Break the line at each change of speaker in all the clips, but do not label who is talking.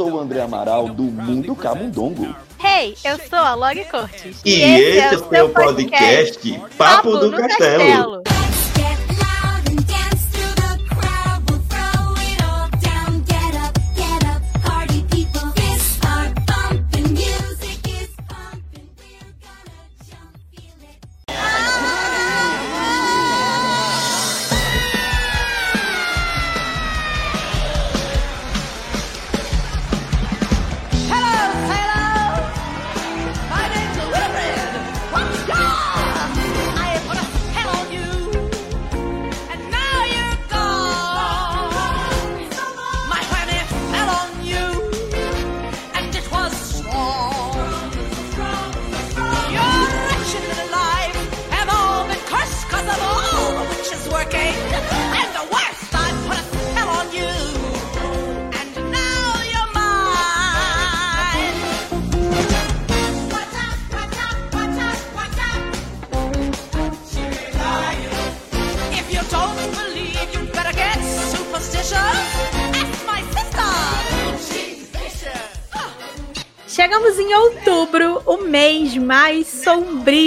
sou o André Amaral do Mundo Camundongo.
Hey, eu sou a Log Cortes.
E, e esse, esse, é o seu podcast, podcast Papo, Papo do Castelo. Castelo.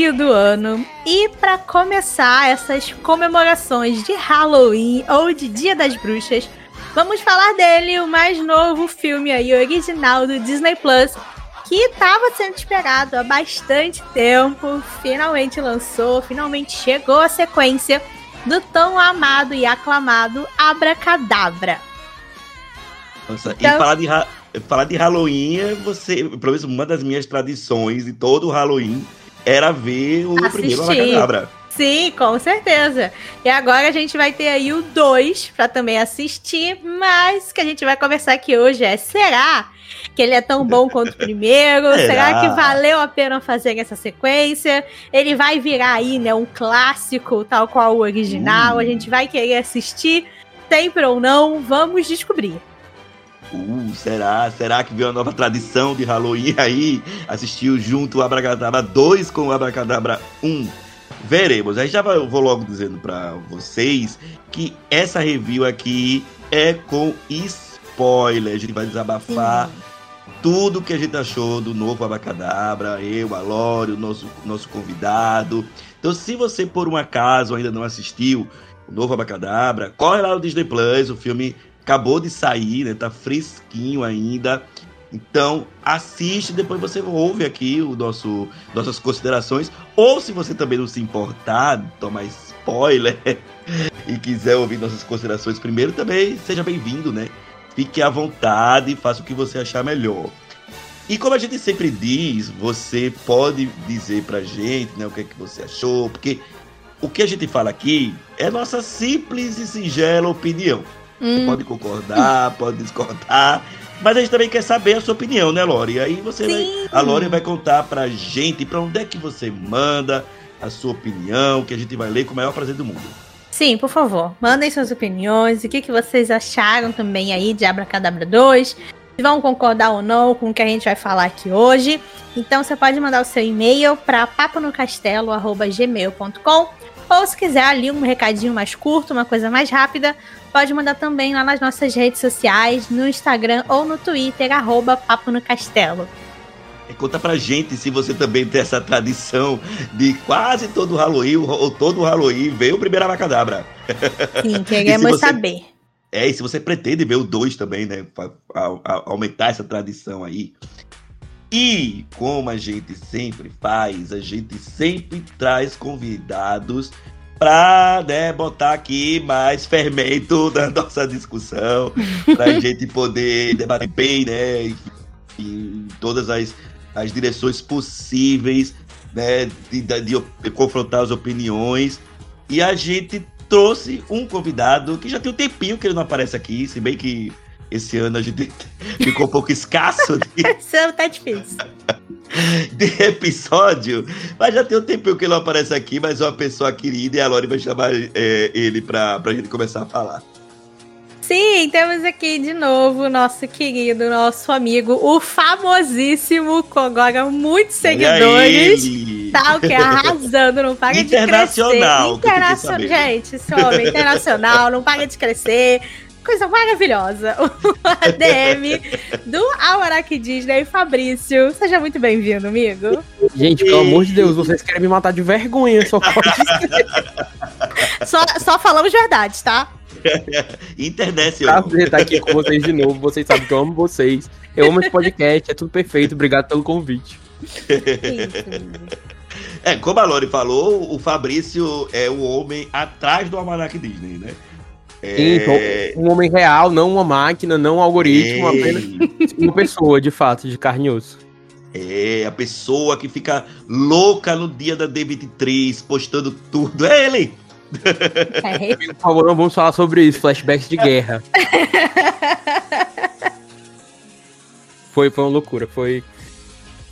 Sombrio do ano. E para começar essas comemorações de Halloween ou de Dia das Bruxas, vamos falar dele, o mais novo filme aí original do Disney Plus, que estava sendo esperado há bastante tempo, finalmente lançou, finalmente chegou a sequência do tão amado e aclamado Abracadabra.
Nossa, então, e falar de falar de Halloween, é você, pelo menos uma das minhas tradições de todo o Halloween era ver o Assistir. primeiro Abacadabra.
Sim, com certeza. E agora a gente vai ter aí o 2 para também assistir, mas que a gente vai conversar aqui hoje é: será que ele é tão bom quanto o primeiro? será? será que valeu a pena fazer essa sequência? Ele vai virar aí, né, um clássico, tal qual o original. A gente vai querer assistir, sempre ou não, vamos descobrir.
Uh, será? Será que veio uma nova tradição de Halloween aí? Assistiu junto o Abracadabra 2 com o Abracadabra 1. Veremos. Aí já vou logo dizendo para vocês que essa review aqui é com spoiler. A gente vai desabafar tudo que a gente achou do novo Abracadabra. Eu, a Lore, o nosso, nosso convidado. Então, se você por um acaso ainda não assistiu o novo Abracadabra, corre lá no Disney Plus. O filme acabou de sair, né? Tá fresquinho ainda. Então, assiste, depois você ouve aqui o nosso nossas considerações. Ou se você também não se importar, tomar spoiler e quiser ouvir nossas considerações primeiro, também seja bem-vindo, né? Fique à vontade, faça o que você achar melhor. E como a gente sempre diz, você pode dizer pra gente, né, o que é que você achou, porque o que a gente fala aqui é nossa simples e singela opinião. Hum. Pode concordar, pode discordar. Mas a gente também quer saber a sua opinião, né, Lore? Aí você vai, a Lore vai contar pra gente pra onde é que você manda a sua opinião, que a gente vai ler com o maior prazer do mundo.
Sim, por favor, mandem suas opiniões, o que, que vocês acharam também aí de Abracadabra 2, se vão concordar ou não com o que a gente vai falar aqui hoje. Então você pode mandar o seu e-mail para paponocastelo.gmail.com ou se quiser ali um recadinho mais curto, uma coisa mais rápida, pode mandar também lá nas nossas redes sociais, no Instagram ou no Twitter, arroba Papo no Castelo.
E conta pra gente se você também tem essa tradição de quase todo Halloween, ou todo Halloween, ver o primeiro Abacadabra.
Sim, queremos você... saber.
É, e se você pretende ver o 2 também, né? Pra, aumentar essa tradição aí. E como a gente sempre faz, a gente sempre traz convidados para né, botar aqui mais fermento na nossa discussão, para a gente poder debater bem, né, em todas as, as direções possíveis, né, de, de, de confrontar as opiniões. E a gente trouxe um convidado que já tem um tempinho que ele não aparece aqui, se bem que esse ano a gente ficou um pouco escasso.
De... Esse ano tá difícil.
De episódio. Mas já tem um tempinho que ele não aparece aqui, mas é uma pessoa querida e a Lori vai chamar é, ele pra, pra gente começar a falar.
Sim, temos aqui de novo o nosso querido, nosso amigo, o famosíssimo, com agora muitos seguidores. Tá o que? Arrasando, não paga de crescer.
Internacional.
Internacional. Gente, esse homem internacional, não paga de crescer coisa maravilhosa, o ADM do Almanac Disney, Fabrício. Seja muito bem-vindo, amigo.
Gente, pelo amor de Deus, vocês querem me matar de vergonha, só pode ser.
Só, só falamos verdade, tá?
Internet, ó.
Prazer estar aqui com vocês de novo. Vocês sabem que eu amo vocês. Eu amo esse podcast, é tudo perfeito. Obrigado pelo convite.
É, como a Lori falou, o Fabrício é o homem atrás do Almanac Disney, né? É...
um homem real, não uma máquina, não um algoritmo, apenas uma pessoa, de fato, de carne e osso.
É, a pessoa que fica louca no dia da D23, postando tudo. É ele!
É.
Por favor, não vamos falar sobre isso, flashbacks de guerra. Foi, foi uma loucura, foi...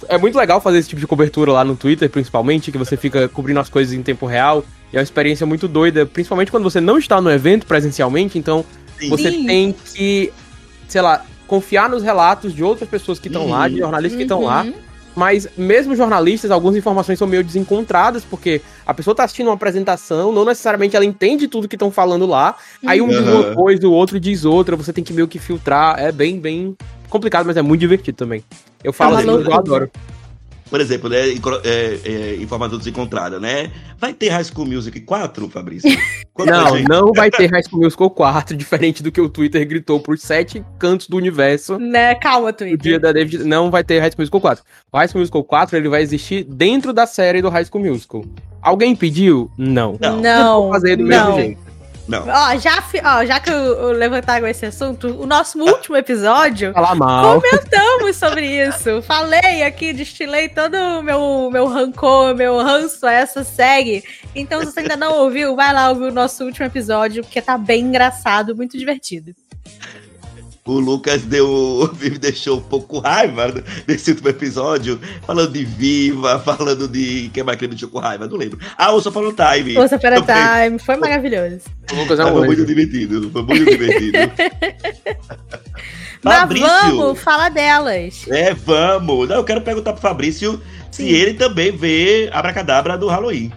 É muito legal fazer esse tipo de cobertura lá no Twitter, principalmente, que você fica cobrindo as coisas em tempo real. E é uma experiência muito doida, principalmente quando você não está no evento presencialmente, então
Sim.
você
Sim.
tem que, sei lá, confiar nos relatos de outras pessoas que estão lá, de jornalistas que estão lá.
Uhum.
Mas mesmo jornalistas, algumas informações são meio desencontradas, porque a pessoa tá assistindo uma apresentação, não necessariamente ela entende tudo que estão falando lá. Aí um diz
Uhum.
uma coisa, o outro diz outra, você tem que meio que filtrar. É bem, bem complicado, mas é muito divertido também. Eu falo
É
assim, eu adoro.
Por exemplo, né, é, é, informação desencontrada, né? Vai ter High School Music 4, Fabrício? Quando
Não,
ser?
não vai ter High School Musical 4, diferente do que o Twitter gritou por sete cantos do universo.
Né, calma,
O
Twitter.
dia da David não vai ter High School Musical 4. O High School Musical 4 ele vai existir dentro da série do High School Musical. Alguém pediu? Não.
Não.
Não,
vou fazer do
não.
mesmo jeito.
Não.
Ó, já, ó, já que eu, eu levantaram esse assunto, o nosso último episódio,
Falar mal.
comentamos sobre isso. Falei aqui, destilei todo o meu, meu rancor, meu ranço a essa série. Então, se você ainda não ouviu, vai lá ouvir o nosso último episódio, porque tá bem engraçado, muito divertido.
O Lucas deu, me deixou um pouco com raiva desse último episódio, falando de Viva, falando de. Quem mais que ele me deixou com raiva? Não lembro. Ah, o Sopano Time.
Força para
Também.
Time, foi maravilhoso.
O Lucas é um
foi muito divertido. Foi muito divertido.
Mas
Fabrício.
vamos falar delas.
É, vamos. Não, eu quero perguntar pro Fabrício se
Sim.
ele também vê Abracadabra do Halloween.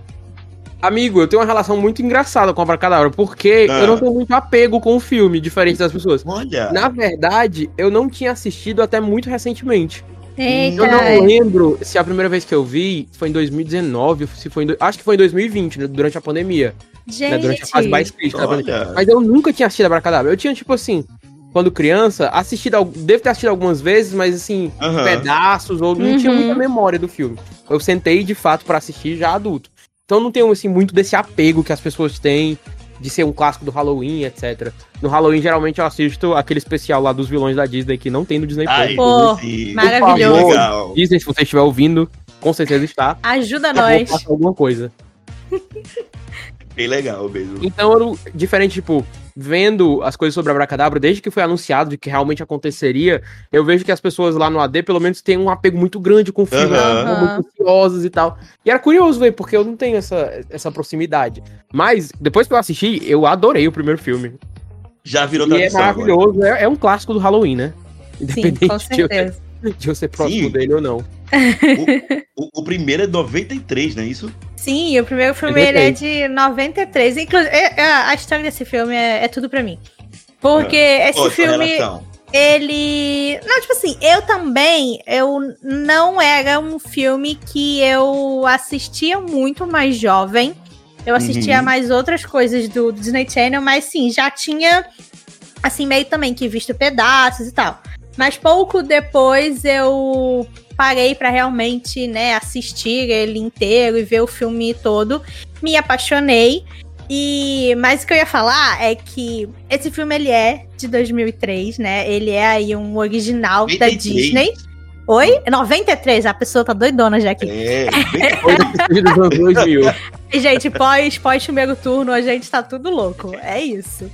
Amigo, eu tenho uma relação muito engraçada com a Abracadabra, porque
Ah.
eu não tenho muito apego com o filme, diferente das pessoas.
Olha.
Na verdade, eu não tinha assistido até muito recentemente.
Eita.
Eu não lembro se a primeira vez que eu vi foi em 2019, ou se foi do- acho que foi em 2020, né, durante a pandemia, né, durante a fase mais
Gente,
crítica da pandemia. Mas eu nunca tinha assistido Abracadabra. Eu tinha, tipo assim, quando criança, assistido, devo ter assistido algumas vezes, mas assim,
Aham.
pedaços, ou não
Uhum.
tinha muita memória do filme. Eu sentei de fato pra assistir já adulto. Então não tenho assim muito desse apego que as pessoas têm de ser um clássico do Halloween, etc. No Halloween geralmente eu assisto aquele especial lá dos vilões da Disney que não tem no Disney
Ai,
Plus.
Pô, maravilhoso.
Por
Legal.
Disney, se você estiver ouvindo, com certeza está.
Ajuda nós.
fazer alguma coisa.
Bem legal mesmo.
Então, eu, diferente, tipo, vendo as coisas sobre Abracadabra, desde que foi anunciado de que realmente aconteceria, eu vejo que as pessoas lá no AD, pelo menos, têm um apego muito grande com o filme, ficam muito ansiosas e tal. E era curioso, velho, porque eu não tenho essa, essa proximidade. Mas, depois que eu assisti, eu adorei o primeiro filme.
Já virou
E é
tradição. agora.
maravilhoso, é, é um clássico do Halloween, né?
Sim,
Independente
com
de, eu,
certeza.
de eu ser próximo
Sim.
dele ou não.
O, o primeiro é 93, não é isso?
Sim, o primeiro filme é de 93. Inclusive, é- é- a história desse filme é, é tudo pra mim. Porque esse
a sua
filme,
relação?
ele. Não, tipo assim, eu também. Eu não era um filme que eu assistia muito mais jovem. Eu assistia
Uhum.
mais outras coisas do Disney Channel, mas sim, já tinha, assim, meio também que visto pedaços e tal. Mas pouco depois eu parei pra realmente, né, assistir ele inteiro e ver o filme todo. Me apaixonei. E mas o que eu ia falar é que esse filme ele é de 2003, né? Ele é aí um original da
93.
Disney. Oi? 93, a pessoa tá doidona já aqui.
É, bem-
Coisa que dos anos 2000.
Gente, pós, pós primeiro turno, a gente tá tudo louco. É isso.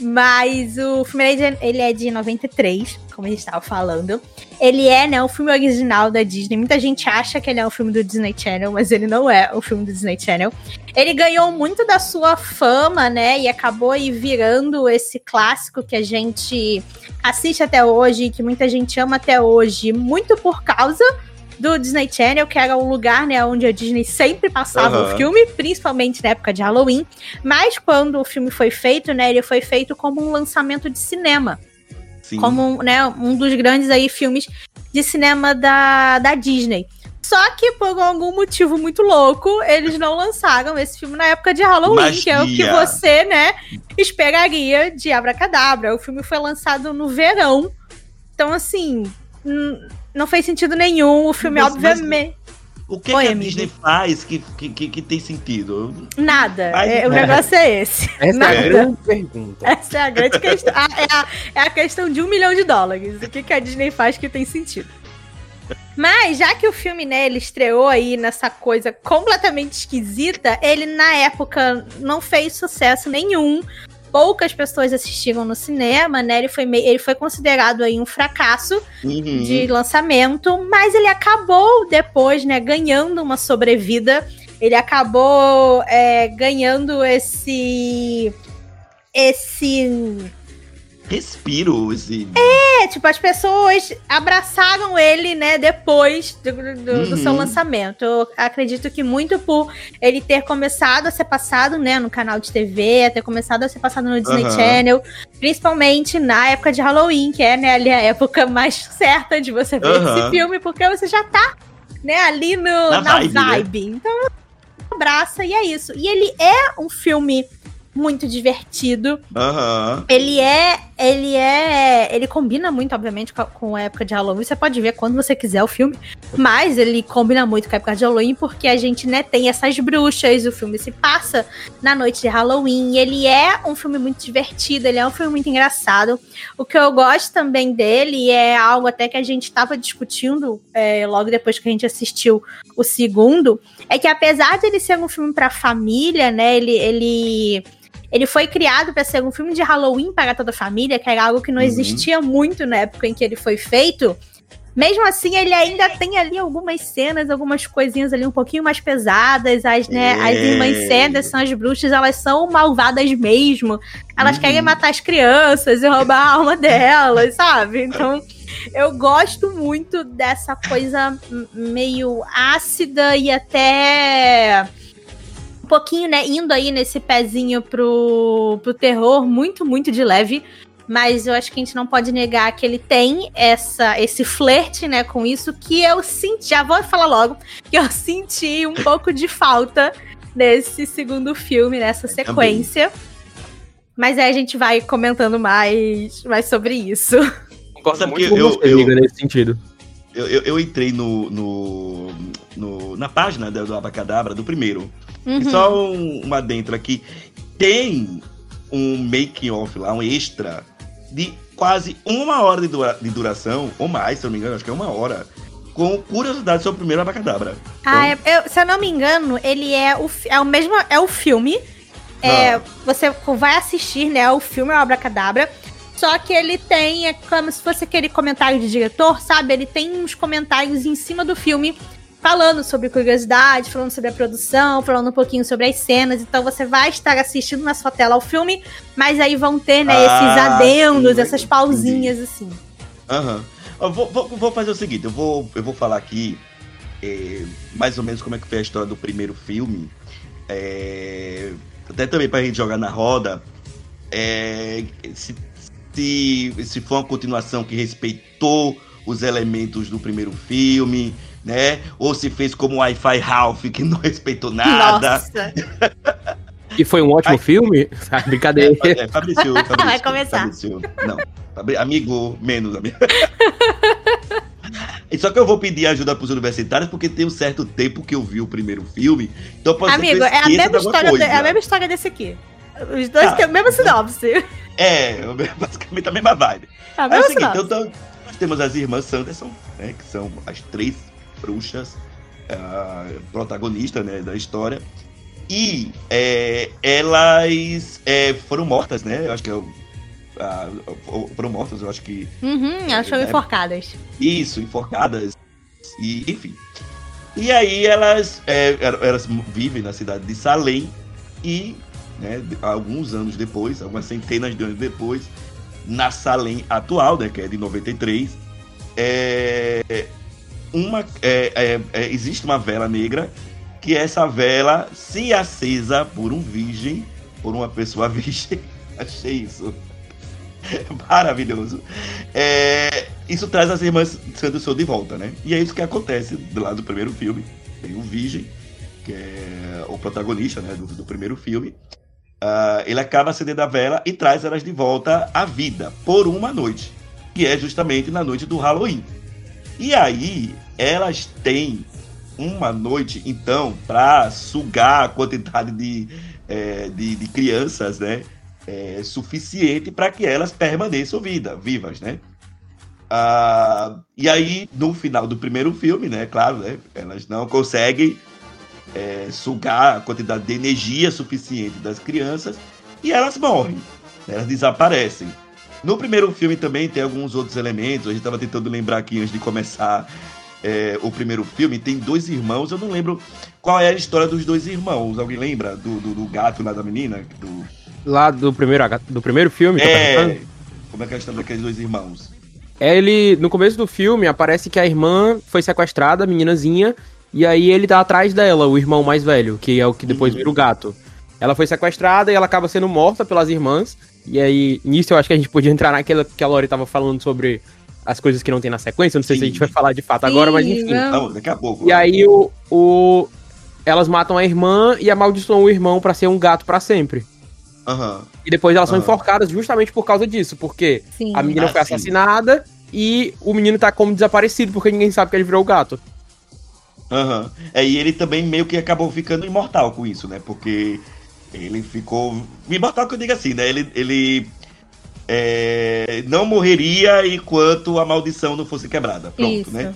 Mas o filme é de- ele é de 93, como a gente tava falando. Ele é, né, o filme original da Disney. Muita gente acha que ele é um filme do Disney Channel, mas ele não é o filme do Disney Channel. Ele ganhou muito da sua fama, né, e acabou aí virando esse clássico que a gente assiste até hoje, que muita gente ama até hoje, muito por causa do Disney Channel, que era o lugar, né, onde a Disney sempre passava
Aham.
o filme, principalmente na época de Halloween. Mas quando o filme foi feito, né, ele foi feito como um lançamento de cinema,
Sim.
como né, um dos grandes aí filmes de cinema da, da Disney. Só que por algum motivo muito louco, eles não lançaram esse filme na época de Halloween, que é o que
Magia.
você, né, esperaria de Abracadabra. O filme foi lançado no verão. Então, assim, não fez sentido nenhum. O filme,
Mas- mas-
obviamente.
O que,
Oi,
que a
amigo.
Disney faz que, que, que, tem sentido?
Nada.
Mas-
É, o negócio é esse.
Essa
Nada.
é a grande pergunta.
Essa é a grande questão. Ah, é, a, é a questão de um milhão de dólares. O que, que a Disney faz que tem sentido? Mas, já que o filme, né, ele estreou aí nessa coisa completamente esquisita, ele na época não fez sucesso nenhum. Poucas pessoas assistiram no cinema, né? Ele foi, mei- ele foi considerado aí um fracasso
Uhum.
de lançamento, mas ele acabou depois, né, ganhando uma sobrevida. Ele acabou é, ganhando esse. Esse.
Respiro esse.
É, tipo, as pessoas abraçaram ele, né, depois do, do- do
Uhum.
seu lançamento. Eu acredito que muito por ele ter começado a ser passado, né, no canal de TV, ter começado a ser passado no Disney
Aham.
Channel, principalmente na época de Halloween, que é, né, ali a época mais certa de você ver
Aham.
esse filme, porque você já tá, né, ali no,
Na
na,
vibe,
vibe.
né?
Então, abraça e é isso. E ele é um filme muito divertido.
Aham.
Ele é. Ele é. Ele combina muito, obviamente, com a, época de Halloween. Você pode ver quando você quiser o filme. Mas ele combina muito com a época de Halloween, porque a gente, né, tem essas bruxas. O filme se passa na noite de Halloween. Ele é um filme muito divertido, ele é um filme muito engraçado. O que eu gosto também dele é algo até que a gente estava discutindo é, logo depois que a gente assistiu o segundo. É que apesar de ele ser um filme pra família, né? Ele. ele ele foi criado para ser um filme de Halloween para toda a família, que era algo que não
Uhum.
existia muito na época em que ele foi feito. Mesmo assim, ele ainda tem ali algumas cenas, algumas coisinhas ali um pouquinho mais pesadas. As, né,
É.
as irmãs Sanderson, as bruxas, elas são malvadas mesmo. Elas
Uhum.
querem matar as crianças e roubar a alma delas, sabe? Então, eu gosto muito dessa coisa meio ácida e até pouquinho, né, indo aí nesse pezinho pro, pro terror, muito, muito de leve. Mas eu acho que a gente não pode negar que ele tem essa, esse flerte, né, com isso, que eu senti, já vou falar logo, que eu senti um pouco de falta nesse segundo filme, nessa sequência. Mas aí a gente vai comentando mais, mais sobre isso.
Concordo muito
que
com
eu-
você,
eu-
nesse sentido.
Eu, eu, eu entrei no, no, no- na página do, do Abacadabra, do primeiro. E
Uhum.
só um, uma dentro aqui. Tem um making off lá, um extra, de quase uma hora de, dura- de duração, ou mais, se eu não me engano, acho que é uma hora, com curiosidade sobre o primeiro Abacadabra.
Ah, é- eu- se eu não me engano, ele é o, é o mesmo. É o filme. É,
Ah.
Você vai assistir, né? O filme é o Abracadabra. Só que ele tem, é como se fosse aquele comentário de diretor, sabe? Ele tem uns comentários em cima do filme falando sobre curiosidade, falando sobre a produção, falando um pouquinho sobre as cenas. Então você vai estar assistindo na sua tela o filme, mas aí vão ter, né, esses
Ah,
adendos,
sim,
essas pausinhas, assim.
Aham. Eu vou, vou- vou fazer o seguinte, eu vou, eu vou falar aqui é, mais ou menos como é que foi a história do primeiro filme. É, até também pra gente jogar na roda. É, se, se, se for uma continuação que respeitou os elementos do primeiro filme, né? Ou se fez como o Wi-Fi Ralph, que não respeitou nada.
Nossa.
E foi um ótimo
Ai.
filme? Ah, Brincadeira.
É, Fabrício, Fabrício,
Vai começar.
Fabrício, não, amigo, menos amigo. E Só que eu vou pedir ajuda pros universitários porque tem um certo tempo que eu vi o primeiro filme. Então pode ser que
Amigo,
eu
é a mesma
de
história,
coisa.
é a mesma história desse aqui. Os dois
Ah.
têm a mesma sinopse.
É, basicamente a mesma vibe.
A
É o
mesma
seguinte, então, então, nós temos as irmãs Sanderson, né, que são as três bruxas ah, protagonistas né, da história. E é, elas é, foram mortas, né? Eu acho que é o- ah, foram mortas, eu acho que
Uhum, elas foram
É.
enforcadas.
Isso, enforcadas. E, enfim. E aí elas, é, elas vivem na cidade de Salem e, né, alguns anos depois, algumas centenas de anos depois, na Salem atual, né, que é de 93, é, uma é, é, é, existe uma vela negra que essa vela, se acesa por um virgem, por uma pessoa virgem, achei isso maravilhoso. É, isso traz as irmãs Sanderson de volta, né? E é isso que acontece lado do primeiro filme. Tem o Virgem, que é o protagonista né, do, do primeiro filme. Uh, ele acaba acendendo a vela e traz elas de volta à vida por uma noite, que é justamente na noite do Halloween. E aí elas têm uma noite, então, para sugar a quantidade de, é, de, de, crianças, né? É, suficiente para que elas permaneçam vida, vivas, né? Ah, e aí, no final do primeiro filme, né? Claro, né, elas não conseguem é, sugar a quantidade de energia suficiente das crianças e elas morrem, né, elas desaparecem. No primeiro filme também tem alguns outros elementos. A gente estava tentando lembrar aqui antes de começar é, o primeiro filme. Tem dois irmãos. Eu não lembro qual é a história dos dois irmãos. Alguém lembra do, do, do gato lá da menina? Do...
Lá do primeiro, do primeiro filme?
É. Tá Como é que é a história daqueles dois irmãos?
É, ele, no começo do filme, aparece que a irmã foi sequestrada, a meninazinha, e aí ele tá atrás dela, o irmão mais velho, que é o que depois uhum. vira o gato. Ela foi sequestrada e ela acaba sendo morta pelas irmãs. E aí, nisso eu acho que a gente podia entrar naquela que a Lori tava falando sobre as coisas que não tem na sequência. Não sei Sim. se a gente vai falar de fato Sim, agora, mas enfim.
Não, daqui a pouco.
E aí o, o. Elas matam a irmã e amaldiçoam o irmão para ser um gato para sempre.
Uhum.
E depois elas uhum. são enforcadas justamente por causa disso, porque Sim. a menina ah, foi assassinada e o menino tá como desaparecido, porque ninguém sabe que ele virou o gato.
Aham. Uhum. É, e ele também meio que acabou ficando imortal com isso, né? Porque ele ficou. Imortal que eu digo assim, né? Ele, ele é, não morreria enquanto a maldição não fosse quebrada. Pronto, Isso. né?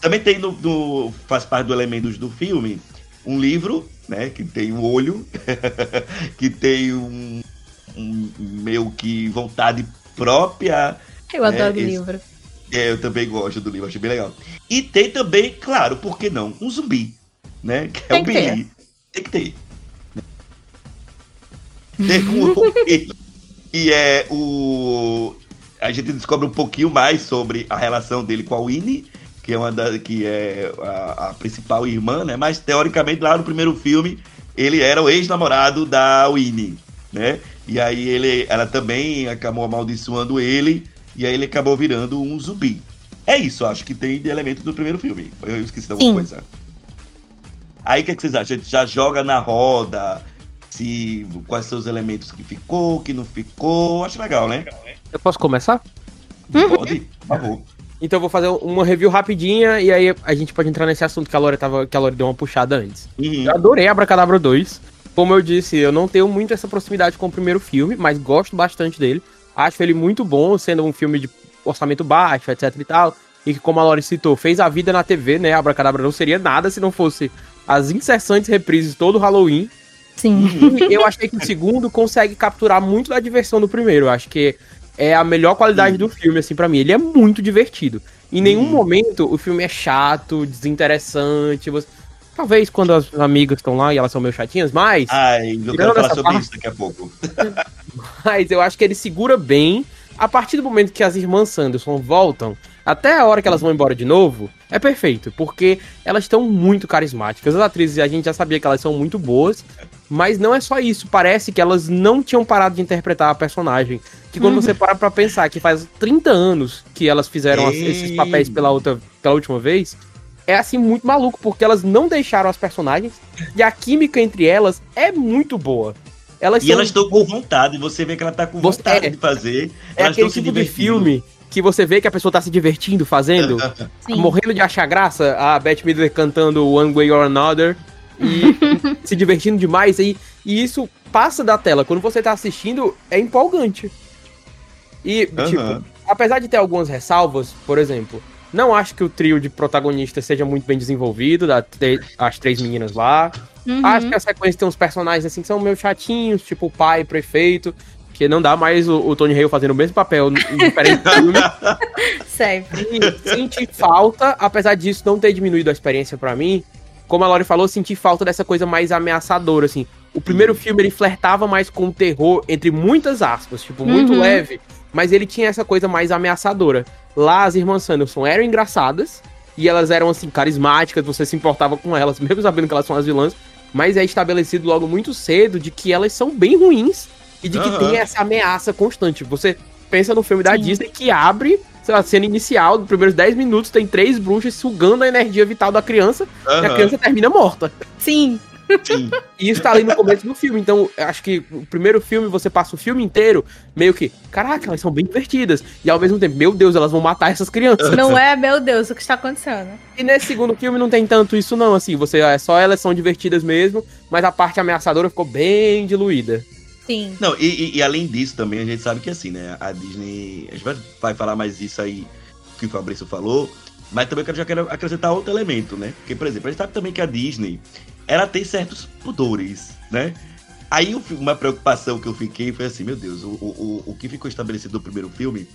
Também tem no, no, faz parte do elementos do filme um livro, né? Que tem um olho, que tem um, um, meio que vontade própria.
Eu né? adoro o livro.
É, eu também gosto do livro, achei bem legal. E tem também, claro, por que não? Um zumbi, né? Que é tem o Billy. Tem que ter. E é o. A gente descobre um pouquinho mais sobre a relação dele com a Winnie, que é uma da, que é a, a, principal irmã, né? Mas teoricamente lá no primeiro filme ele era o ex-namorado da Winnie, né? E aí ele, ela também acabou amaldiçoando ele e aí ele acabou virando um zumbi. É isso, acho que tem de elemento do primeiro filme. Eu esqueci de alguma Sim. coisa. Aí o que, é que vocês acham? A gente já joga na roda, se quais são os elementos que ficou, que não ficou. Acho legal, né?
Eu posso começar?
Pode, por favor.
Então eu vou fazer uma review rapidinha e aí a gente pode entrar nesse assunto que a Lore, tava, que a Lore deu uma puxada antes. Uhum. Eu adorei Abracadabra 2. Como eu disse, eu não tenho muito essa proximidade com o primeiro filme, mas gosto bastante dele. Acho ele muito bom, sendo um filme de orçamento baixo, etc e tal. E que, como a Lore citou, fez a vida na TV, né? Abracadabra não seria nada se não fosse as incessantes reprises todo Halloween.
Sim.
eu achei que o segundo consegue capturar muito da diversão do primeiro. Eu acho que é a melhor qualidade do filme, assim, para mim. Ele é muito divertido. Em nenhum uhum. momento o filme é chato, desinteressante. Você... Talvez quando as amigas estão lá e elas são meio chatinhas, mas.
Ai, eu quero falar sobre parte... isso daqui a pouco.
mas eu acho que ele segura bem. A partir do momento que as irmãs Sanderson voltam, até a hora que elas vão embora de novo, é perfeito, porque elas estão muito carismáticas. As atrizes, a gente já sabia que elas são muito boas, mas não é só isso. Parece que elas não tinham parado de interpretar a personagem. Que quando você para pra pensar que faz 30 anos que elas fizeram Ei. esses papéis pela, outra, pela última vez, é assim muito maluco, porque elas não deixaram as personagens e a química entre elas é muito boa.
Elas e são... elas estão com vontade, você vê que ela tá com vontade é, de fazer.
É elas aquele tipo de filme que você vê que a pessoa tá se divertindo fazendo, morrendo de achar graça, a Beth Midler cantando One Way or Another e se divertindo demais aí, e isso passa da tela. Quando você tá assistindo, é empolgante. E, uhum. tipo, apesar de ter algumas ressalvas, por exemplo, não acho que o trio de protagonistas seja muito bem desenvolvido, da, as três meninas lá. Uhum. Acho que a sequência tem uns personagens assim que são meio chatinhos, tipo o pai, prefeito. Porque não dá mais o, o Tony Hale fazendo o mesmo papel em diferentes filmes.
Sempre.
E senti falta, apesar disso não ter diminuído a experiência para mim. Como a Lori falou, senti falta dessa coisa mais ameaçadora, assim. O primeiro uhum. filme ele flertava mais com o terror, entre muitas aspas, tipo, muito uhum. leve, mas ele tinha essa coisa mais ameaçadora. Lá as irmãs Sanderson eram engraçadas, e elas eram, assim, carismáticas, você se importava com elas, mesmo sabendo que elas são as vilãs. Mas é estabelecido logo muito cedo de que elas são bem ruins e de que
Aham.
tem essa ameaça constante. Você pensa no filme da
Sim.
Disney que abre, sei lá, a cena inicial, nos primeiros 10 minutos, tem três bruxas sugando a energia vital da criança e a criança termina morta.
Sim.
Sim.
E isso tá ali no começo do filme. Então, eu acho que o primeiro filme, você passa o filme inteiro meio que, caraca, elas são bem divertidas. E ao mesmo tempo, meu Deus, elas vão matar essas crianças.
Não é, meu Deus, o que está acontecendo?
E nesse segundo filme não tem tanto isso, não. Assim, você é só elas são divertidas mesmo, mas a parte ameaçadora ficou bem diluída.
Sim.
Não, e, e- e além disso também, a gente sabe que assim, né? A Disney. A gente vai, falar mais disso aí que o Fabrício falou. Mas também eu já quero acrescentar outro elemento, né? Porque, por exemplo, a gente sabe também que a Disney ela tem certos pudores, né? Aí uma preocupação que eu fiquei foi assim, meu Deus, o, o, o- que ficou estabelecido no primeiro filme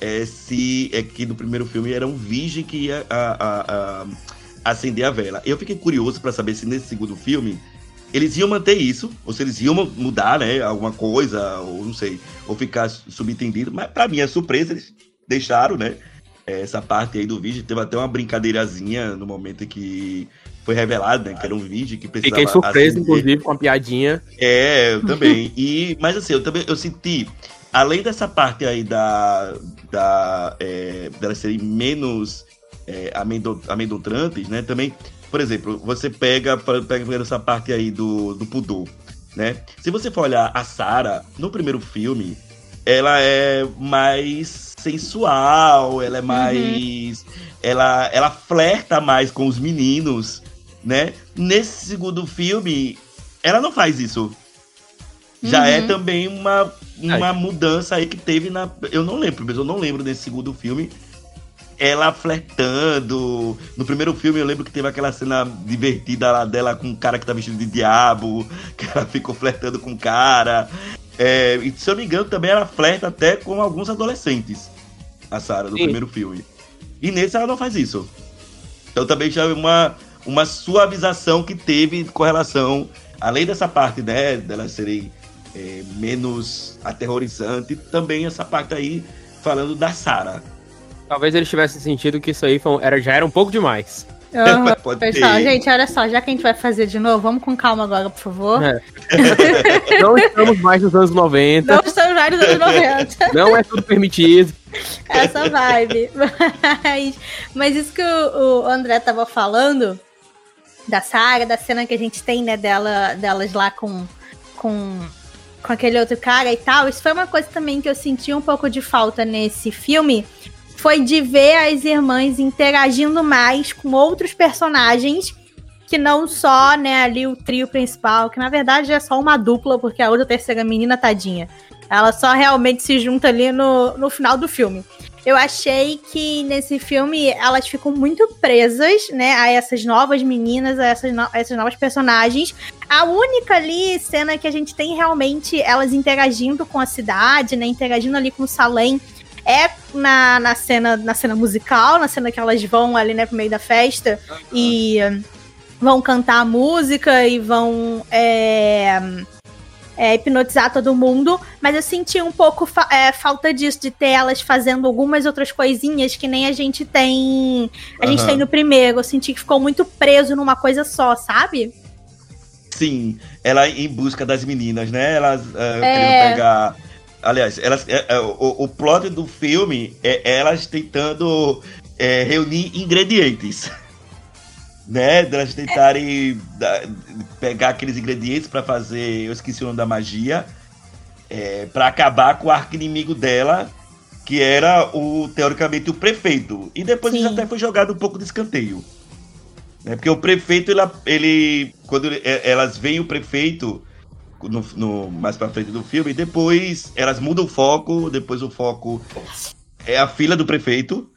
é se é que no primeiro filme era um virgem que ia a- a- a- acender a vela. Eu fiquei curioso pra saber se nesse segundo filme eles iam manter isso, ou se eles iam mudar, né, alguma coisa, ou não sei, ou ficar subentendido, mas pra minha surpresa eles deixaram, né, essa parte aí do vídeo, teve até uma brincadeirazinha no momento em que foi revelado, né, que era um vídeo que precisava
Fiquei surpreso,
acender.
inclusive, com a piadinha.
É, eu também. e, mas assim, eu também eu senti, além dessa parte aí da. da é, delas serem menos é, amendo, amedrontantes, né? Também, por exemplo, você pega, pega essa parte aí do, do pudor, né? Se você for olhar a Sarah no primeiro filme, ela é mais sensual, ela é mais. Ela, ela flerta mais com os meninos, né? Nesse segundo filme, ela não faz isso. Já
Uhum.
é também uma, uma mudança aí que teve na. Eu não lembro, mas eu não lembro desse segundo filme. Ela flertando. No primeiro filme eu lembro que teve aquela cena divertida lá dela com um cara que tá vestido de diabo, que ela ficou flertando com o cara. É, e se eu não me engano, também ela flerta até com alguns adolescentes. A Sarah, no
Sim.
primeiro filme. E nesse ela não faz isso. Então também já é uma, uma suavização que teve com relação. Além dessa parte, né, delas serem é, menos aterrorizante, também essa parte aí falando da Sarah.
Talvez eles tivessem sentido que isso aí foi era, já era um pouco demais.
Aham.
Pode
Pessoal,
ter.
gente, olha só, já que a gente vai fazer de novo, vamos com calma agora, por favor.
É. Não estamos mais nos anos 90.
Não estamos mais nos anos 90.
Não é tudo permitido.
essa vibe. Mas, mas isso que o, o André tava falando da saga, da cena que a gente tem, né, dela, delas lá com, com, com aquele outro cara e tal, isso foi uma coisa também que eu senti um pouco de falta nesse filme. Foi de ver as irmãs interagindo mais com outros personagens que não só, né, ali o trio principal, que na verdade é só uma dupla, porque a outra terceira menina, tadinha. Ela só realmente se junta ali no, no final do filme. Eu achei que nesse filme elas ficam muito presas, né, a essas novas meninas, a essas, no- a essas novas personagens. A única ali cena que a gente tem realmente elas interagindo com a cidade, né, interagindo ali com o Salem, é na, na cena na cena musical, na cena que elas vão ali, né, pro meio da festa e hum, vão cantar a música e vão é, é, hipnotizar todo mundo, mas eu senti um pouco fa- é, falta disso, de ter elas fazendo algumas outras coisinhas que nem a gente tem. A gente
Aham.
tem no primeiro. Eu senti que ficou muito preso numa coisa só, sabe?
Sim, ela em busca das meninas, né? Elas ah,
É.
querendo pegar. Aliás, elas, é, é, o, o plot do filme é elas tentando é, reunir ingredientes. Né? Delas tentarem da- pegar aqueles ingredientes pra fazer. Eu esqueci o nome da magia. É, para acabar com o arco inimigo dela, que era o teoricamente o prefeito. E depois isso
Sim.
até foi jogado um pouco de escanteio. Né? Porque o prefeito, ele, ele quando ele- é- elas veem o prefeito no, no- mais pra frente do filme, depois elas mudam o foco, depois o foco é a filha do prefeito,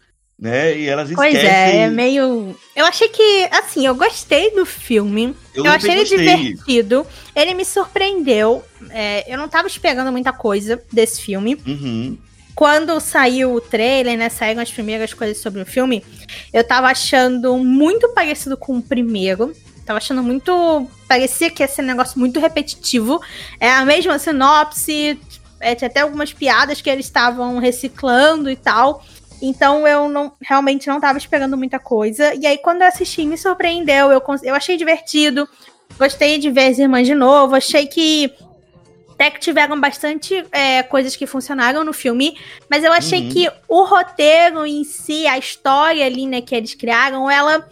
né? E elas
Pois
esquecem.
é, é meio. Eu achei que, assim, eu gostei do filme. Eu, achei ele
gostei.
divertido. Ele me surpreendeu. É, eu não tava esperando muita coisa desse filme.
Uhum.
Quando saiu o trailer, né? Saíram as primeiras coisas sobre o filme. Eu tava achando muito parecido com o primeiro. Tava achando muito. Parecia que ia ser um negócio muito repetitivo. É a mesma sinopse. É, tinha até algumas piadas que eles estavam reciclando e tal. Então eu não realmente não tava esperando muita coisa. E aí, quando eu assisti, me surpreendeu. Eu, eu achei divertido. Gostei de ver as irmãs de novo. Achei que até que tiveram bastante é, coisas que funcionaram no filme, mas eu achei uhum. que o roteiro em si, a história ali, né, que eles criaram, ela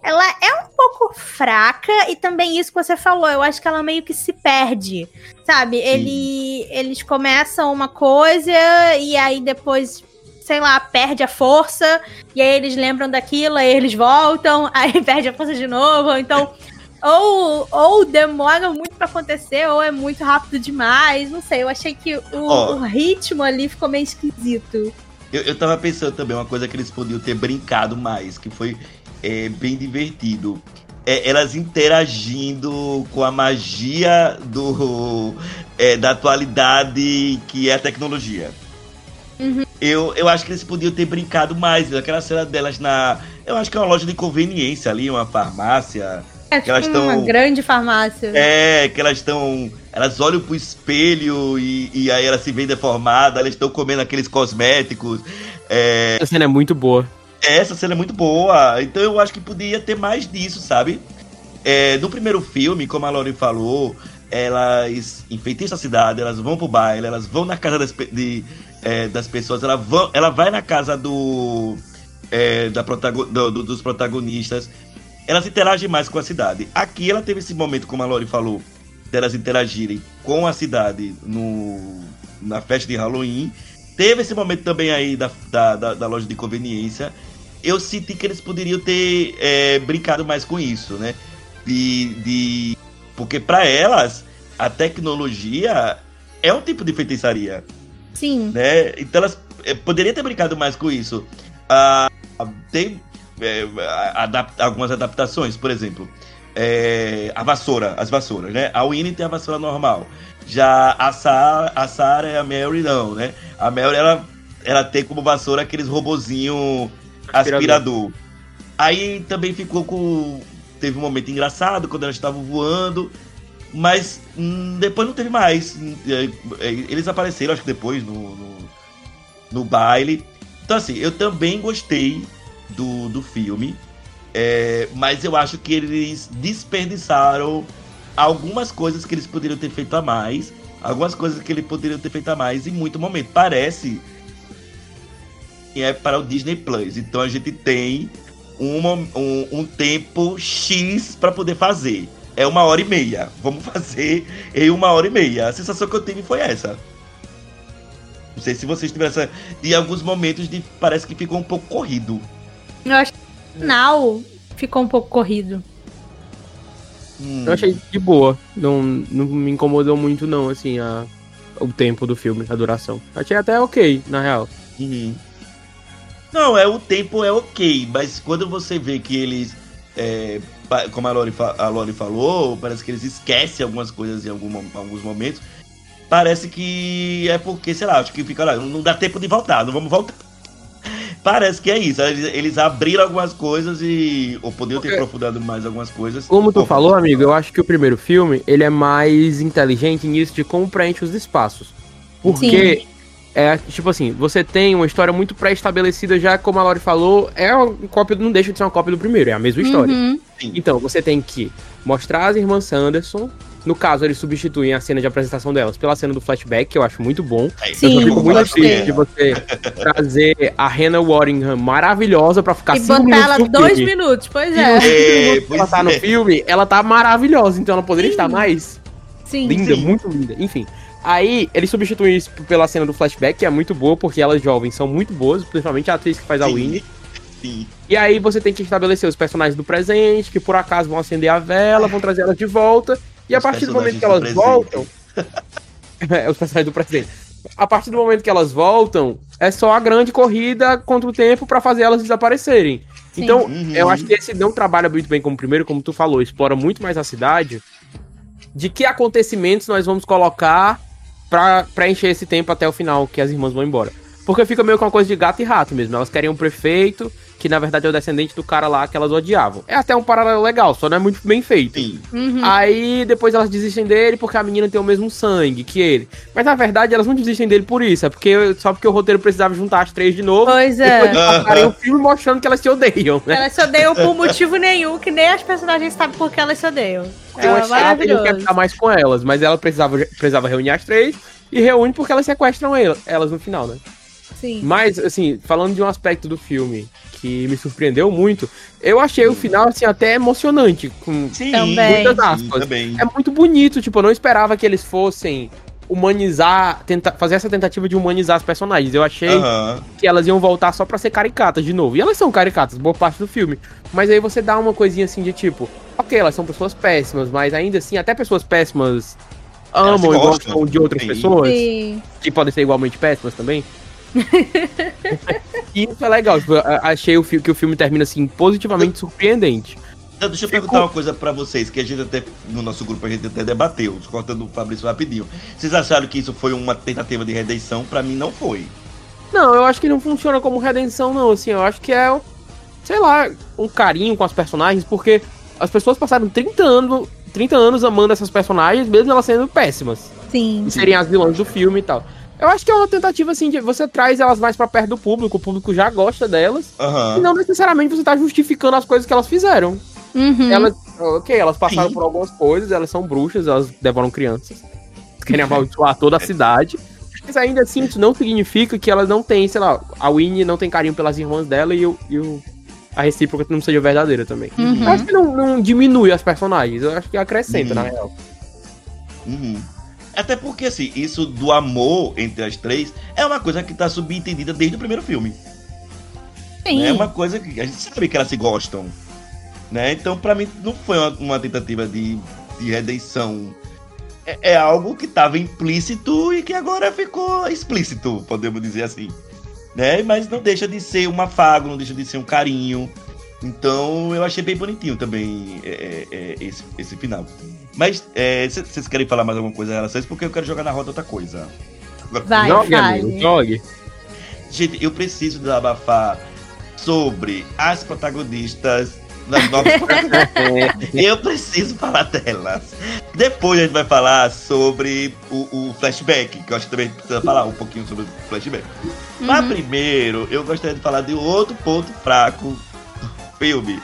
ela é um pouco fraca e também isso que você falou, eu acho que ela meio que se perde, sabe? Ele, eles começam uma coisa e aí depois, sei lá, perde a força e aí eles lembram daquilo, aí eles voltam, aí perde a força de novo, então ou, ou demora muito para acontecer, ou é muito rápido demais. Não sei, eu achei que o, oh, o ritmo ali ficou meio esquisito.
Eu, eu tava pensando também, uma coisa que eles podiam ter brincado mais, que foi é, bem divertido. É, elas interagindo com a magia do, é, da atualidade que é a tecnologia. Uhum. Eu, eu acho que eles podiam ter brincado mais. Aquela cena delas na. Eu acho que é uma loja de conveniência ali, uma farmácia.
É que elas tipo uma grande farmácia.
É, que elas estão. Elas olham pro espelho e, e aí elas se veem deformadas, elas estão comendo aqueles cosméticos.
É... Essa cena é muito boa.
Essa cena é muito boa. Então eu acho que podia ter mais disso, sabe? É, no primeiro filme, como a Lori falou, elas enfeitiçam a cidade, elas vão pro baile, elas vão na casa das, de, é, das pessoas, ela, vão, ela vai na casa do, é, da do, do, dos protagonistas elas interagem mais com a cidade. Aqui ela teve esse momento, como a Lori falou, delas interagirem com a cidade no, na festa de Halloween. Teve esse momento também aí da, da, da, da loja de conveniência. Eu senti que eles poderiam ter é, brincado mais com isso, né? De, de... Porque para elas, a tecnologia é um tipo de feitiçaria.
Sim.
Né? Então elas é, poderiam ter brincado mais com isso. Ah, tem é, adap algumas adaptações, por exemplo, é, a vassoura, as vassouras, né? A Winnie tem a vassoura normal. Já a Sarah, a Sarah e a Mary não, né? A Mary, ela, ela tem como vassoura aqueles robozinho aspirador. aspirador. Aí também ficou com... Teve um momento engraçado quando elas estavam voando, mas hum, depois não teve mais. É, é, eles apareceram, acho que depois, no, no, no baile. Então, assim, eu também gostei do, do filme. É, mas eu acho que eles desperdiçaram algumas coisas que eles poderiam ter feito a mais. Algumas coisas que eles poderiam ter feito a mais em muito momento. Parece que é para o Disney Plus. Então a gente tem uma, um, um tempo X para poder fazer. É uma hora e meia. Vamos fazer em uma hora e meia. A sensação que eu tive foi essa. Não sei se vocês tiveram essa. Em alguns momentos de, parece que ficou um pouco corrido.
Eu acho que no final ficou um pouco corrido.
Hum. Eu achei de boa. Não, não me incomodou muito, não, assim, a, o tempo do filme, a duração. Achei até ok, na real.
Uhum. Não, é o tempo é ok, mas quando você vê que eles. É, como a Lori, a Lori falou, parece que eles esquecem algumas coisas em algum, alguns momentos. Parece que é porque, sei lá, acho que fica lá, não dá tempo de voltar, não vamos voltar. Parece que é isso. Eles, eles abriram algumas coisas e. Ou podiam ter aprofundado mais algumas coisas.
Como tu falou, amigo, eu acho que o primeiro filme ele é mais inteligente nisso de como preenche os espaços. Porque. Sim. É, tipo assim, você tem uma história muito pré-estabelecida já, como a Lori falou, é uma cópia, não deixa de ser uma cópia do primeiro, é a mesma história. Uhum. Então, você tem que mostrar as irmãs Sanderson, no caso, eles substituem a cena de apresentação delas pela cena do flashback, que eu acho muito bom.
Sim,
eu fico muito triste de você trazer a Hannah Waddingham maravilhosa pra ficar
e botar ela dois minutos, pois é.
é pois ela tá no é. filme, ela tá maravilhosa, então ela poderia Sim. estar mais
Sim.
linda,
Sim.
muito linda. Enfim. Aí, eles substituem isso pela cena do flashback, que é muito boa, porque elas jovens são muito boas, principalmente a atriz que faz a Winnie. Sim. E aí você tem que estabelecer os personagens do presente, que por acaso vão acender a vela, vão trazer elas de volta. E a partir do momento que elas voltam. é, os personagens do presente. A partir do momento que elas voltam, é só a grande corrida contra o tempo para fazer elas desaparecerem. Sim. Então, uhum. eu acho que esse não trabalha muito bem como o primeiro, como tu falou, explora muito mais a cidade. De que acontecimentos nós vamos colocar para preencher esse tempo até o final, que as irmãs vão embora. Porque fica meio com uma coisa de gato e rato mesmo. Elas querem um prefeito, que na verdade é o descendente do cara lá que elas odiavam. É até um paralelo legal, só não é muito bem feito.
Sim.
Uhum.
Aí depois elas desistem dele porque a menina tem o mesmo sangue que ele. Mas na verdade elas não desistem dele por isso, é porque só porque o roteiro precisava juntar as três de novo.
Pois é.
Depois passaram o filme mostrando que elas se odeiam, né?
Elas se odeiam por motivo nenhum, que nem as personagens sabem por que elas se odeiam.
Uma
É
cena que não quer ficar mais com elas, mas ela precisava, precisava reunir as três e reúne porque elas sequestram el- elas no final, né?
Sim.
Mas, assim, falando de um aspecto do filme que me surpreendeu muito, eu achei o final, assim, até emocionante. Com...
Sim,
Também.
Muitas aspas.
também.
É muito bonito, tipo, eu não esperava que eles fossem humanizar, tentar fazer essa tentativa de humanizar as personagens. Eu achei que elas iam voltar só pra ser caricatas de novo. E elas são caricatas, boa parte do filme. Mas aí você dá uma coisinha assim de tipo, ok, elas são pessoas péssimas, mas ainda assim, até pessoas péssimas amam e
gostam.
gostam de outras
Sim.
pessoas,
Sim.
que podem ser igualmente péssimas também. E isso é legal, tipo, achei o que o filme termina assim, positivamente surpreendente.
Então, deixa eu
Ficou-
perguntar uma coisa pra vocês, que a gente até, no nosso grupo, a gente até debateu, cortando o Fabrício rapidinho. Vocês acharam que isso foi uma tentativa de redenção? Pra mim, não foi.
Não, eu acho que não funciona como redenção, não. Assim, eu acho que é, sei lá, um carinho com as personagens, porque as pessoas passaram 30 anos, 30 anos amando essas personagens, mesmo elas sendo péssimas.
Sim.
E serem as vilãs do filme e tal. Eu acho que é uma tentativa, assim, de você traz elas mais pra perto do público, o público já gosta delas, e
Aham.
não necessariamente você tá justificando as coisas que elas fizeram.
Uhum.
Elas, ok, elas passaram
Sim.
por algumas coisas, elas são bruxas, elas devoram crianças, querem amaldiçoar toda a cidade. Mas ainda assim, isso não significa que elas não têm, sei lá, a Winnie não tem carinho pelas irmãs dela e, o, e o- a recíproca não seja verdadeira também.
Uhum.
Eu acho que não, não diminui as personagens, eu acho que acrescenta,
Uhum.
na real.
Uhum. Até porque, assim, isso do amor entre as três é uma coisa que tá subentendida desde o primeiro filme.
Sim.
É uma coisa que a gente sabe que elas se gostam. Né? Então, pra mim, não foi uma, uma tentativa de, de redenção. É, é algo que tava implícito e que agora ficou explícito, podemos dizer assim. Né? Mas não deixa de ser um afago, não deixa de ser um carinho. Então, eu achei bem bonitinho também é, é, é, esse, esse final. Mas, é, vocês querem falar mais alguma coisa em relação a isso? Porque eu quero jogar na roda outra coisa.
Vai,
jogue, amigo, jogue.
Gente, eu preciso desabafar sobre as protagonistas das novas Eu preciso falar delas. Depois a gente vai falar sobre o, o flashback, que eu acho que também precisa falar um pouquinho sobre o flashback. Mas
Uhum.
primeiro, eu gostaria de falar de outro ponto fraco do filme.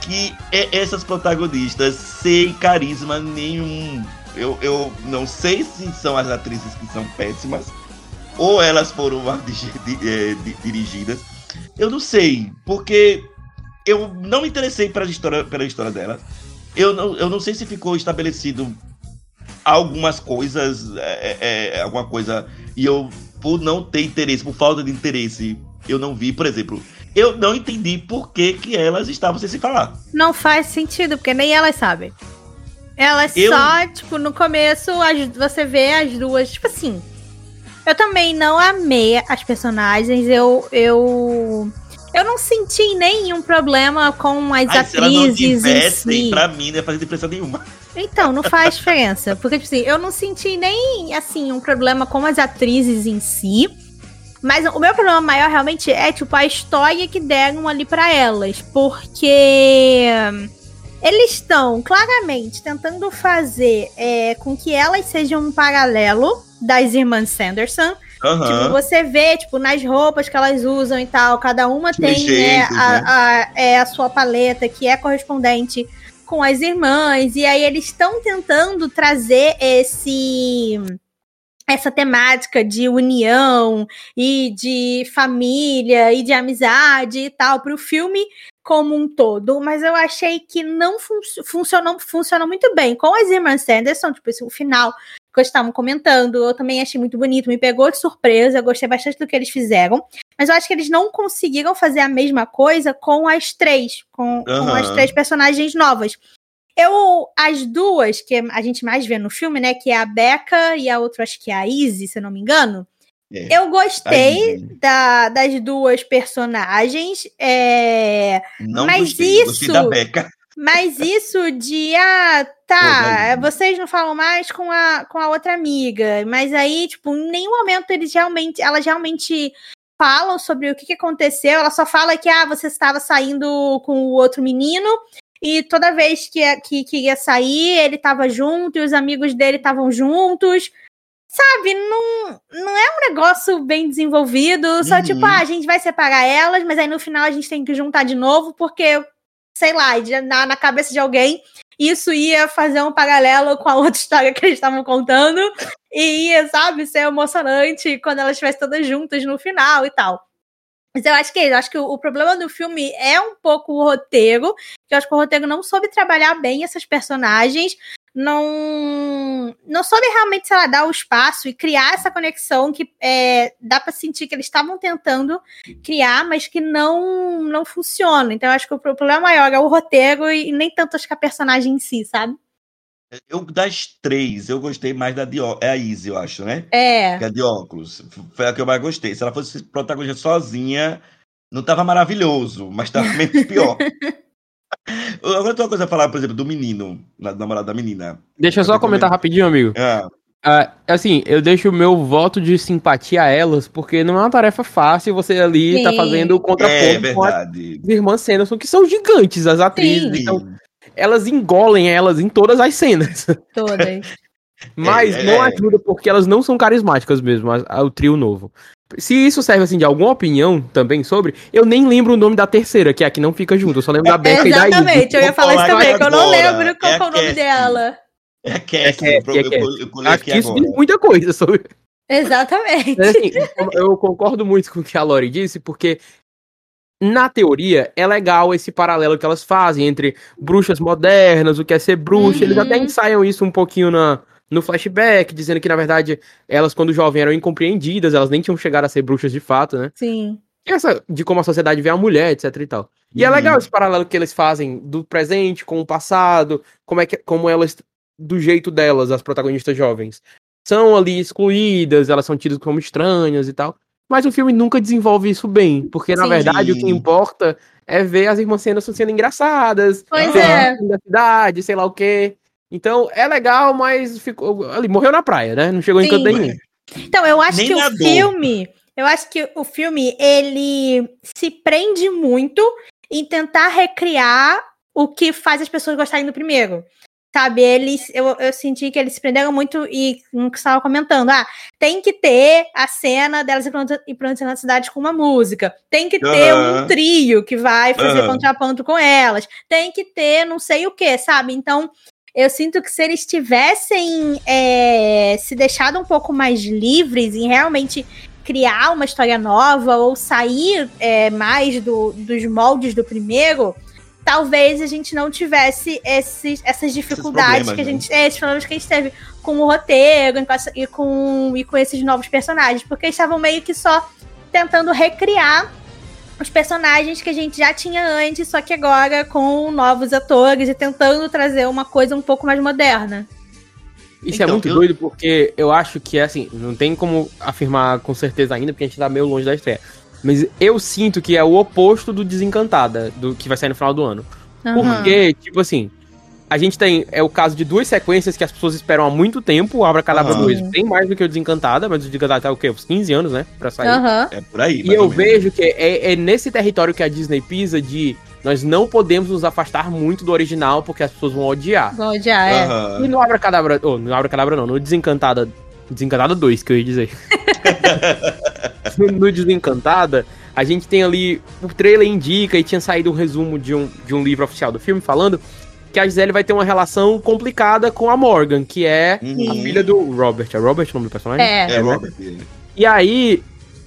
Que é essas protagonistas sem carisma nenhum. Eu, eu não sei se são as atrizes que são péssimas, ou elas foram mal eh, di- dirigidas. Eu não sei, porque eu não me interessei pela história, pela história delas. Eu não, eu não sei se ficou estabelecido algumas coisas, é, é, alguma coisa, e eu, por não ter interesse, por falta de interesse, eu não vi, por exemplo, eu não entendi por que, que elas estavam sem se falar.
Não faz sentido, porque nem elas sabem. Elas
Eu-
só, tipo, no começo, as- você vê as duas, tipo assim. Eu também não amei as personagens, eu. Eu, eu não senti nenhum problema com as
Ai, se elas não
atrizes em
tivessem,
si.
pra mim não ia fazer diferença nenhuma.
Então, não faz diferença. Porque, tipo assim, eu não senti nem, assim, um problema com as atrizes em si. Mas o meu problema maior realmente é, tipo, a história que deram ali pra elas. Porque eles estão claramente tentando fazer é, com que elas sejam um paralelo das irmãs Sanderson.
Aham.
Tipo, você vê, tipo, nas roupas que elas usam e tal, cada uma tem né, a,
né?
a- é, a sua paleta que é correspondente com as irmãs, e aí eles estão tentando trazer esse essa temática de união e de família e de amizade e tal para o filme como um todo, mas eu achei que não fun funcionou, funcionou muito bem com as irmãs Sanderson, tipo, esse, o final que estavam comentando, eu também achei muito bonito, me pegou de surpresa, eu gostei bastante do que eles fizeram, mas eu acho que eles não conseguiram fazer a mesma coisa com as três, com, com
Aham.
as três personagens novas. Eu, as duas que a gente mais vê no filme, né, que é a Becca e a outra, acho que é a Izzy, se eu não me engano,
É.
eu gostei da- das duas personagens, é,
não
mas
gostei, eu gostei
isso-
da Beca.
mas isso de, ah, tá, vocês não falam mais com a, com a outra amiga. Mas aí, tipo, em nenhum momento eles realmente, elas realmente falam sobre o que, que aconteceu, ela só fala que ah, você estava saindo com o outro menino e toda vez que, que, que ia sair, ele estava junto e os amigos dele estavam juntos. Sabe, não, não é um negócio bem desenvolvido, só
Uhum.
tipo, ah, a gente vai separar elas, mas aí no final a gente tem que juntar de novo, porque, sei lá, na, na cabeça de alguém, isso ia fazer um paralelo com a outra história que eles estavam contando, e ia, sabe, ser emocionante quando elas estivessem todas juntas no final e tal. Mas eu acho que é acho que o, o problema do filme é um pouco o roteiro, que eu acho que o roteiro não soube trabalhar bem essas personagens, não não soube realmente, sei lá, dar o espaço e criar essa conexão que é, dá pra sentir que eles estavam tentando criar, mas que não não funciona. Então eu acho que o pro- problema maior é o roteiro e nem tanto acho que a personagem em si, sabe?
Eu, das três, eu gostei mais da de. É a Izzy, eu acho, né?
É.
Que é a de óculos. Foi a que eu mais gostei. Se ela fosse protagonista sozinha, não tava maravilhoso, mas tava menos pior. Agora tem uma coisa a falar, por exemplo, do menino, na namorada da menina.
Deixa eu só comentar
também.
rapidinho, amigo.
Ah,
Ah, assim, eu deixo o meu voto de simpatia a elas, porque não é uma tarefa fácil você ali tá
Sim.
fazendo o
é
contraponto com as irmãs Sanderson, que são gigantes, as atrizes.
Sim.
Então, elas engolem elas em todas as cenas.
Todas.
Mas
É,
não
é.
ajuda porque elas não são carismáticas mesmo, a- a- o trio novo. Se isso serve assim de alguma opinião também sobre, eu nem lembro o nome da terceira, que é a que não fica junto. Eu só lembro da Becca e da Izzy.
Exatamente, eu ia falar isso também, que eu não lembro qual
É
é o nome
Cassie.
dela.
É a
É
Cassie.
Cassie,
eu,
é
eu,
Cassie.
eu
Acho
aqui
que isso
agora.
diz muita coisa sobre.
Exatamente.
Assim, eu concordo muito com o que a Lori disse, porque na teoria é legal esse paralelo que elas fazem entre bruxas modernas, o que é ser bruxa. Eles
Uhum.
até ensaiam isso um pouquinho na, no flashback, dizendo que na verdade elas, quando jovens, eram incompreendidas, elas nem tinham chegado a ser bruxas de fato, né?
Sim.
E essa de como a sociedade vê a mulher, etc e tal. E é
Uhum.
legal esse paralelo que eles fazem do presente com o passado, como é que como elas do jeito delas, as protagonistas jovens, são ali excluídas, elas são tidas como estranhas e tal. Mas o filme nunca desenvolve isso bem, porque na
Sim.
verdade o que importa é ver as irmãs Sanderson sendo engraçadas,
Pois
sendo
é.
da cidade, sei lá o quê. Então é legal, mas ficou ali morreu na praia, né? Não chegou em
Sim.
canto nenhum.
Então, eu acho
Nem
que o filme. Eu acho que o filme ele se prende muito em tentar recriar o que faz as pessoas gostarem do primeiro. Sabe, eles, eu, eu senti que eles se prenderam muito e no que você estava comentando, ah, tem que ter a cena delas pra na cidade com uma música, tem que ter
Aham.
um trio que vai fazer
Aham.
contraponto com elas, tem que ter não sei o que, sabe? Então, eu sinto que se eles tivessem é, se deixado um pouco mais livres em realmente criar uma história nova ou sair é, mais do- dos moldes do primeiro, talvez a gente não tivesse esses, essas dificuldades
problemas,
que a
né?
gente. é, esses problemas que a gente teve com o roteiro e com, e com, e com esses novos personagens. Porque eles estavam meio que só tentando recriar os personagens que a gente já tinha antes, só que agora com novos atores e tentando trazer uma coisa um pouco mais moderna.
Isso é
Então,
muito
eu-
doido porque eu acho que, assim, não tem como afirmar com certeza ainda, porque a gente tá meio longe da estreia. Mas eu sinto que é o oposto do Desencantada, do que vai sair no final do ano.
Aham.
Porque, tipo assim, a gente tem. É o caso de duas sequências que as pessoas esperam há muito tempo. O Abra Cadabra
Aham.
2 bem mais do que o Desencantada, mas o Desencantada tá o quê? Uns 15 anos, né? Pra sair.
Aham.
É por aí.
E eu vejo que é, é nesse território que a Disney pisa de nós não podemos nos afastar muito do original porque as pessoas vão odiar.
Bom, já é.
Aham.
E no Abra Cadabra. Oh, no Abra Cadabra não, no Desencantada. Desencantada 2, que eu ia dizer. no, Desencantada, a gente tem ali. O trailer indica e tinha saído um resumo de um, de um livro oficial do filme falando que a Gisele vai ter uma relação complicada com a Morgan, que é a
Uhum.
filha do Robert. É Robert o nome do personagem?
É.
É,
né?
Robert.
E aí,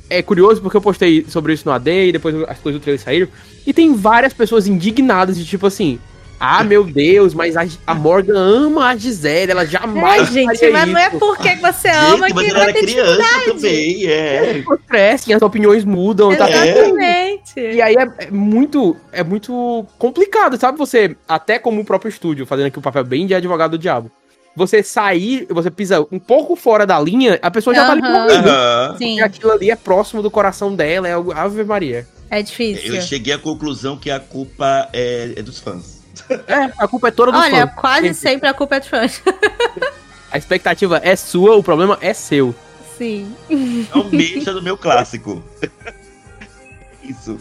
é curioso porque eu postei sobre isso no AD e depois as coisas do trailer saíram. E tem várias pessoas indignadas de tipo assim. Ah, meu Deus, mas a, a Morgan ama a Gisele, ela jamais.
É, gente, mas não é
isso.
porque você ama
Gente, mas
que
ela
vai
era
ter
criança também, é.
Crescem, as opiniões mudam, tá.
Exatamente.
E aí é, é muito é muito complicado, sabe? Você, até como o próprio estúdio, fazendo aqui o papel bem de advogado do diabo. Você sair, você pisa um pouco fora da linha, a pessoa já tá ali morrendo.
Aham.
Sim,
E aquilo ali é próximo do coração dela, é algo- Ave Maria.
é difícil.
Eu cheguei à conclusão que a culpa é, é dos fãs.
É, a culpa é toda do
Olha,
fã.
quase
Sempre.
sempre a culpa é do fã.
A expectativa é sua, o problema é seu.
Sim.
É um beijo do meu clássico. isso.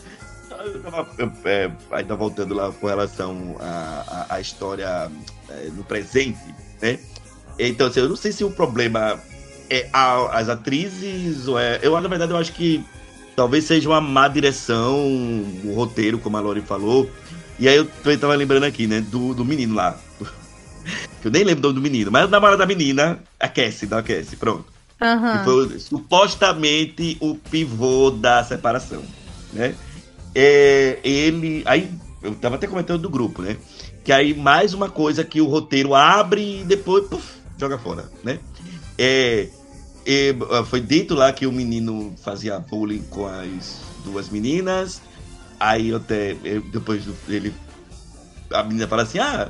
Eu tava eu, é, ainda voltando lá com relação à história é, no presente, né? Então, assim, eu não sei se o problema é a- as atrizes ou é. Eu, na verdade, eu acho que talvez seja uma má direção, o roteiro, como a Lori falou. E aí eu também tava lembrando aqui, né, do, do menino lá. Que eu nem lembro o nome do menino, mas o namorado da menina, aquece, não aquece, pronto. Que
Aham.
foi supostamente o pivô da separação, né? É, ele, aí eu tava até comentando do grupo, né? Que aí mais uma coisa que o roteiro abre e depois puf, joga fora, né? É, é, foi dito lá que o menino fazia bullying com as duas meninas. Aí eu até depois ele a menina fala assim: "Ah,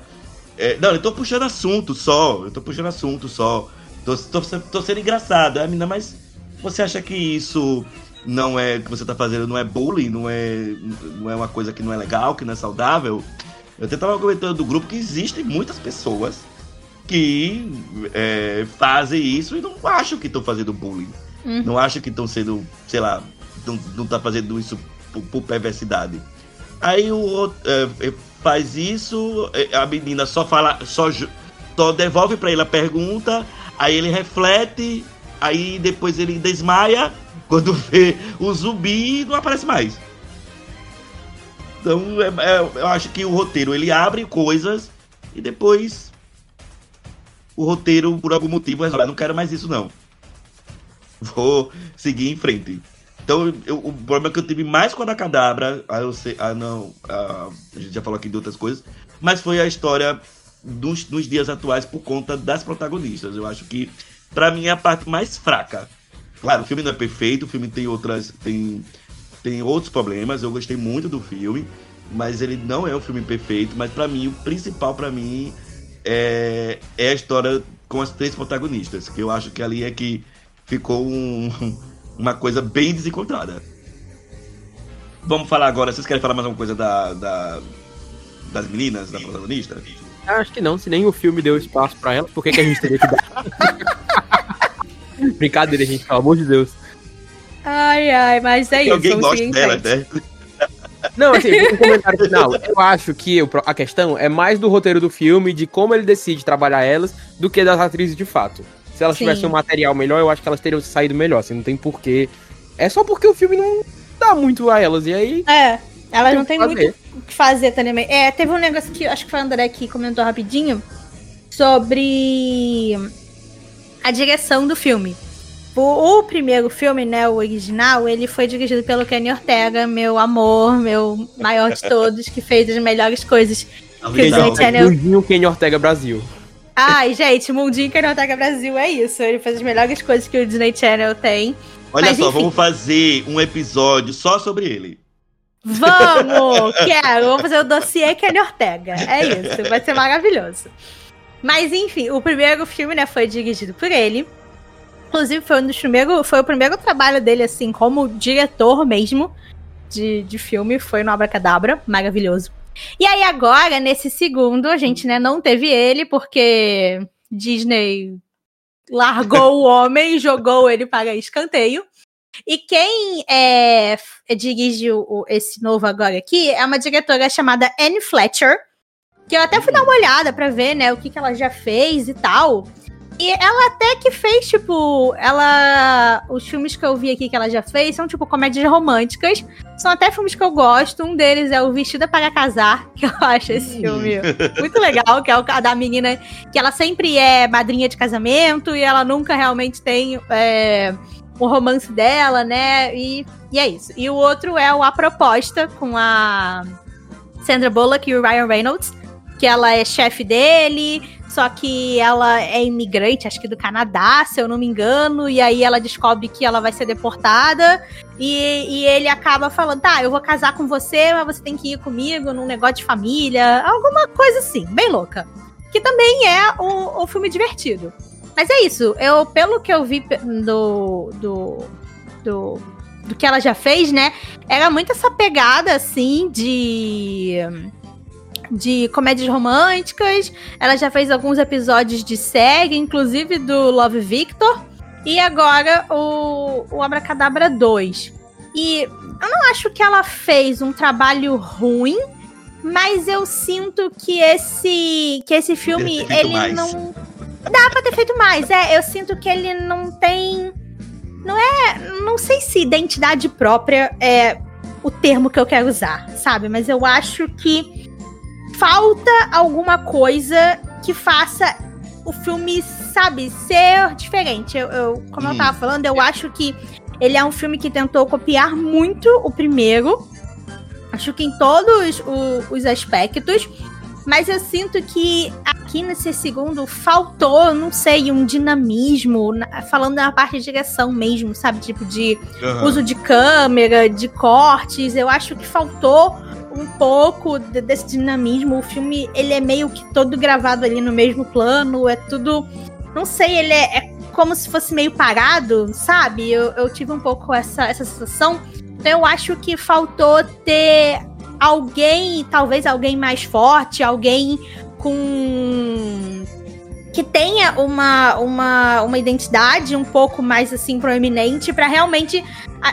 é, não, eu tô puxando assunto só, eu tô puxando assunto só. Tô, tô, tô sendo engraçado. Aí a menina, mas você acha que isso não é que você tá fazendo, não é bullying, não é, não é uma coisa que não é legal, que não é saudável? Eu até tava comentando do grupo que existem muitas pessoas que é, fazem isso e não acham que estão fazendo bullying.
Uhum.
Não acham que estão sendo, sei lá, não, não tá fazendo isso por, por perversidade. Aí o outro, é, é, faz isso, é, a menina só fala, só, só devolve pra ele a pergunta, aí ele reflete, aí depois ele desmaia, quando vê o zumbi não aparece mais. Então é- é- eu acho que o roteiro ele abre coisas e depois o roteiro por algum motivo resolve, "Ah, não quero mais isso não. Vou seguir em frente. Então, eu- o problema que eu tive mais com a da Cadabra, ah, eu sei, ah, não, ah, a gente já falou aqui de outras coisas, mas foi a história dos, nos dias atuais por conta das protagonistas. Eu acho que, pra mim, é a parte mais fraca. Claro, o filme não é perfeito, o filme tem outras, tem, tem outros problemas. Eu gostei muito do filme, mas ele não é um filme perfeito. Mas pra mim, o principal pra mim é, é a história com as três protagonistas, que eu acho que ali é que ficou um, uma coisa bem desencontrada. Vamos falar agora, vocês querem falar mais alguma coisa da, da- das meninas, da protagonista?
Eu acho que não, se nem o filme deu espaço pra ela, por que, que a gente teria que dar? Brincadeira, gente, pelo amor de Deus.
Ai, ai, mas é
Que
isso.
alguém gosta
frente.
né?
Não, assim, um comentário final. Eu acho que a questão é mais do roteiro do filme, de como ele decide trabalhar elas, do que das atrizes de fato. Se elas
Sim.
tivessem um material melhor, eu acho que elas teriam saído melhor, assim, não tem porquê. É só porque o filme não dá muito a elas, e aí.
É, elas não
o que
têm
fazer.
muito o que fazer também. É, teve um negócio que acho que foi o André que comentou rapidinho sobre a direção do filme. O, o primeiro filme, né, o original, ele foi dirigido pelo Kenny Ortega, meu amor, meu maior de todos, que fez as melhores coisas.
Não,
Que
não.
gente, Channel-
Mundinho Kenny Ortega Brasil.
Ai, gente, Mundinho Kenny Ortega Brasil é isso. Ele fez as melhores coisas que o Disney Channel tem.
Olha
Mas,
só,
enfim.
vamos fazer um episódio só sobre ele.
Vamos! Quero! Vamos fazer o dossiê Kenny Ortega. É isso, vai ser maravilhoso. Mas enfim, o primeiro filme, né, foi dirigido por ele. Inclusive, foi um dos primeiros. Foi o primeiro trabalho dele, assim, como diretor mesmo de, de filme. Foi no Abracadabra. Maravilhoso. E aí, agora, nesse segundo, a gente, né, não teve ele, porque Disney largou o homem jogou ele para escanteio. E quem é, dirigiu esse novo agora aqui é uma diretora chamada Anne Fletcher, que eu até fui dar uma olhada pra ver, né, o que, que ela já fez e tal. E ela até que fez, tipo, ela. Os filmes que eu vi aqui que ela já fez são, tipo, comédias românticas. São até filmes que eu gosto. Um deles é o Vestida para Casar, que eu acho esse filme muito legal, que é o da menina que ela sempre é madrinha de casamento e ela nunca realmente tem é, o romance dela, né? E, e é isso. E o outro é o A Proposta, com a Sandra Bullock e o Ryan Reynolds, que ela é chefe dele, só que ela é imigrante, acho que do Canadá, se eu não me engano, e aí ela descobre que ela vai ser deportada, e, e ele acaba falando, tá, eu vou casar com você, mas você tem que ir comigo num negócio de família, alguma coisa assim, bem louca. Que também é um, um filme divertido. Mas é isso, eu, pelo que eu vi do, do, do, do que ela já fez, né, era muito essa pegada, assim, de de comédias românticas. Ela já fez alguns episódios de série, inclusive do Love Victor. E agora o, o Abracadabra 2. E eu não acho que ela fez um trabalho ruim, mas eu sinto que esse que esse filme ele
mais.
não dá pra ter feito mais. É, eu sinto que ele não tem não é, não sei se identidade própria é o termo que eu quero usar, sabe? Mas eu acho que falta alguma coisa que faça o filme, sabe, ser diferente. Eu, eu- como eu
Hum.
tava falando, eu acho que ele é um filme que tentou copiar muito o primeiro. Acho que em todos o- os aspectos. Mas eu sinto que aqui nesse segundo faltou, não sei, um dinamismo, na- falando na parte de direção mesmo, sabe? Tipo, de
Aham.
uso de câmera, de cortes. Eu acho que faltou um pouco de- desse dinamismo. O filme, ele é meio que todo gravado ali no mesmo plano, é tudo... Não sei, ele é, é como se fosse meio parado, sabe? Eu, eu tive um pouco essa, essa sensação. Então eu acho que faltou ter alguém, talvez alguém mais forte, alguém com que tenha uma, uma, uma identidade um pouco mais assim proeminente pra realmente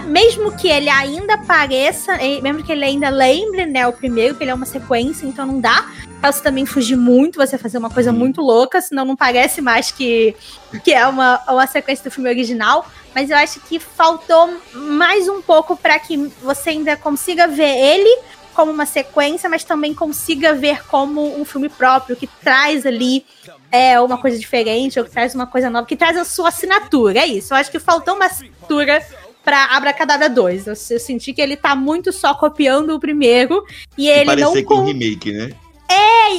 mesmo que ele ainda pareça, mesmo que ele ainda lembre, né, o primeiro, que ele é uma sequência, então não dá pra você também fugir muito, você fazer uma coisa
Uhum.
muito louca, senão não parece mais que, que é uma, uma sequência do filme original. Mas eu acho que faltou mais um pouco pra que você ainda consiga ver ele como uma sequência, mas também consiga ver como um filme próprio, que traz ali é, uma coisa diferente, ou que traz uma coisa nova, que traz a sua assinatura. É isso. Eu acho que faltou uma assinatura pra Abracadabra 2. Eu, eu senti que ele tá muito só copiando o primeiro e
E
ele não
com
con-
um remake, né?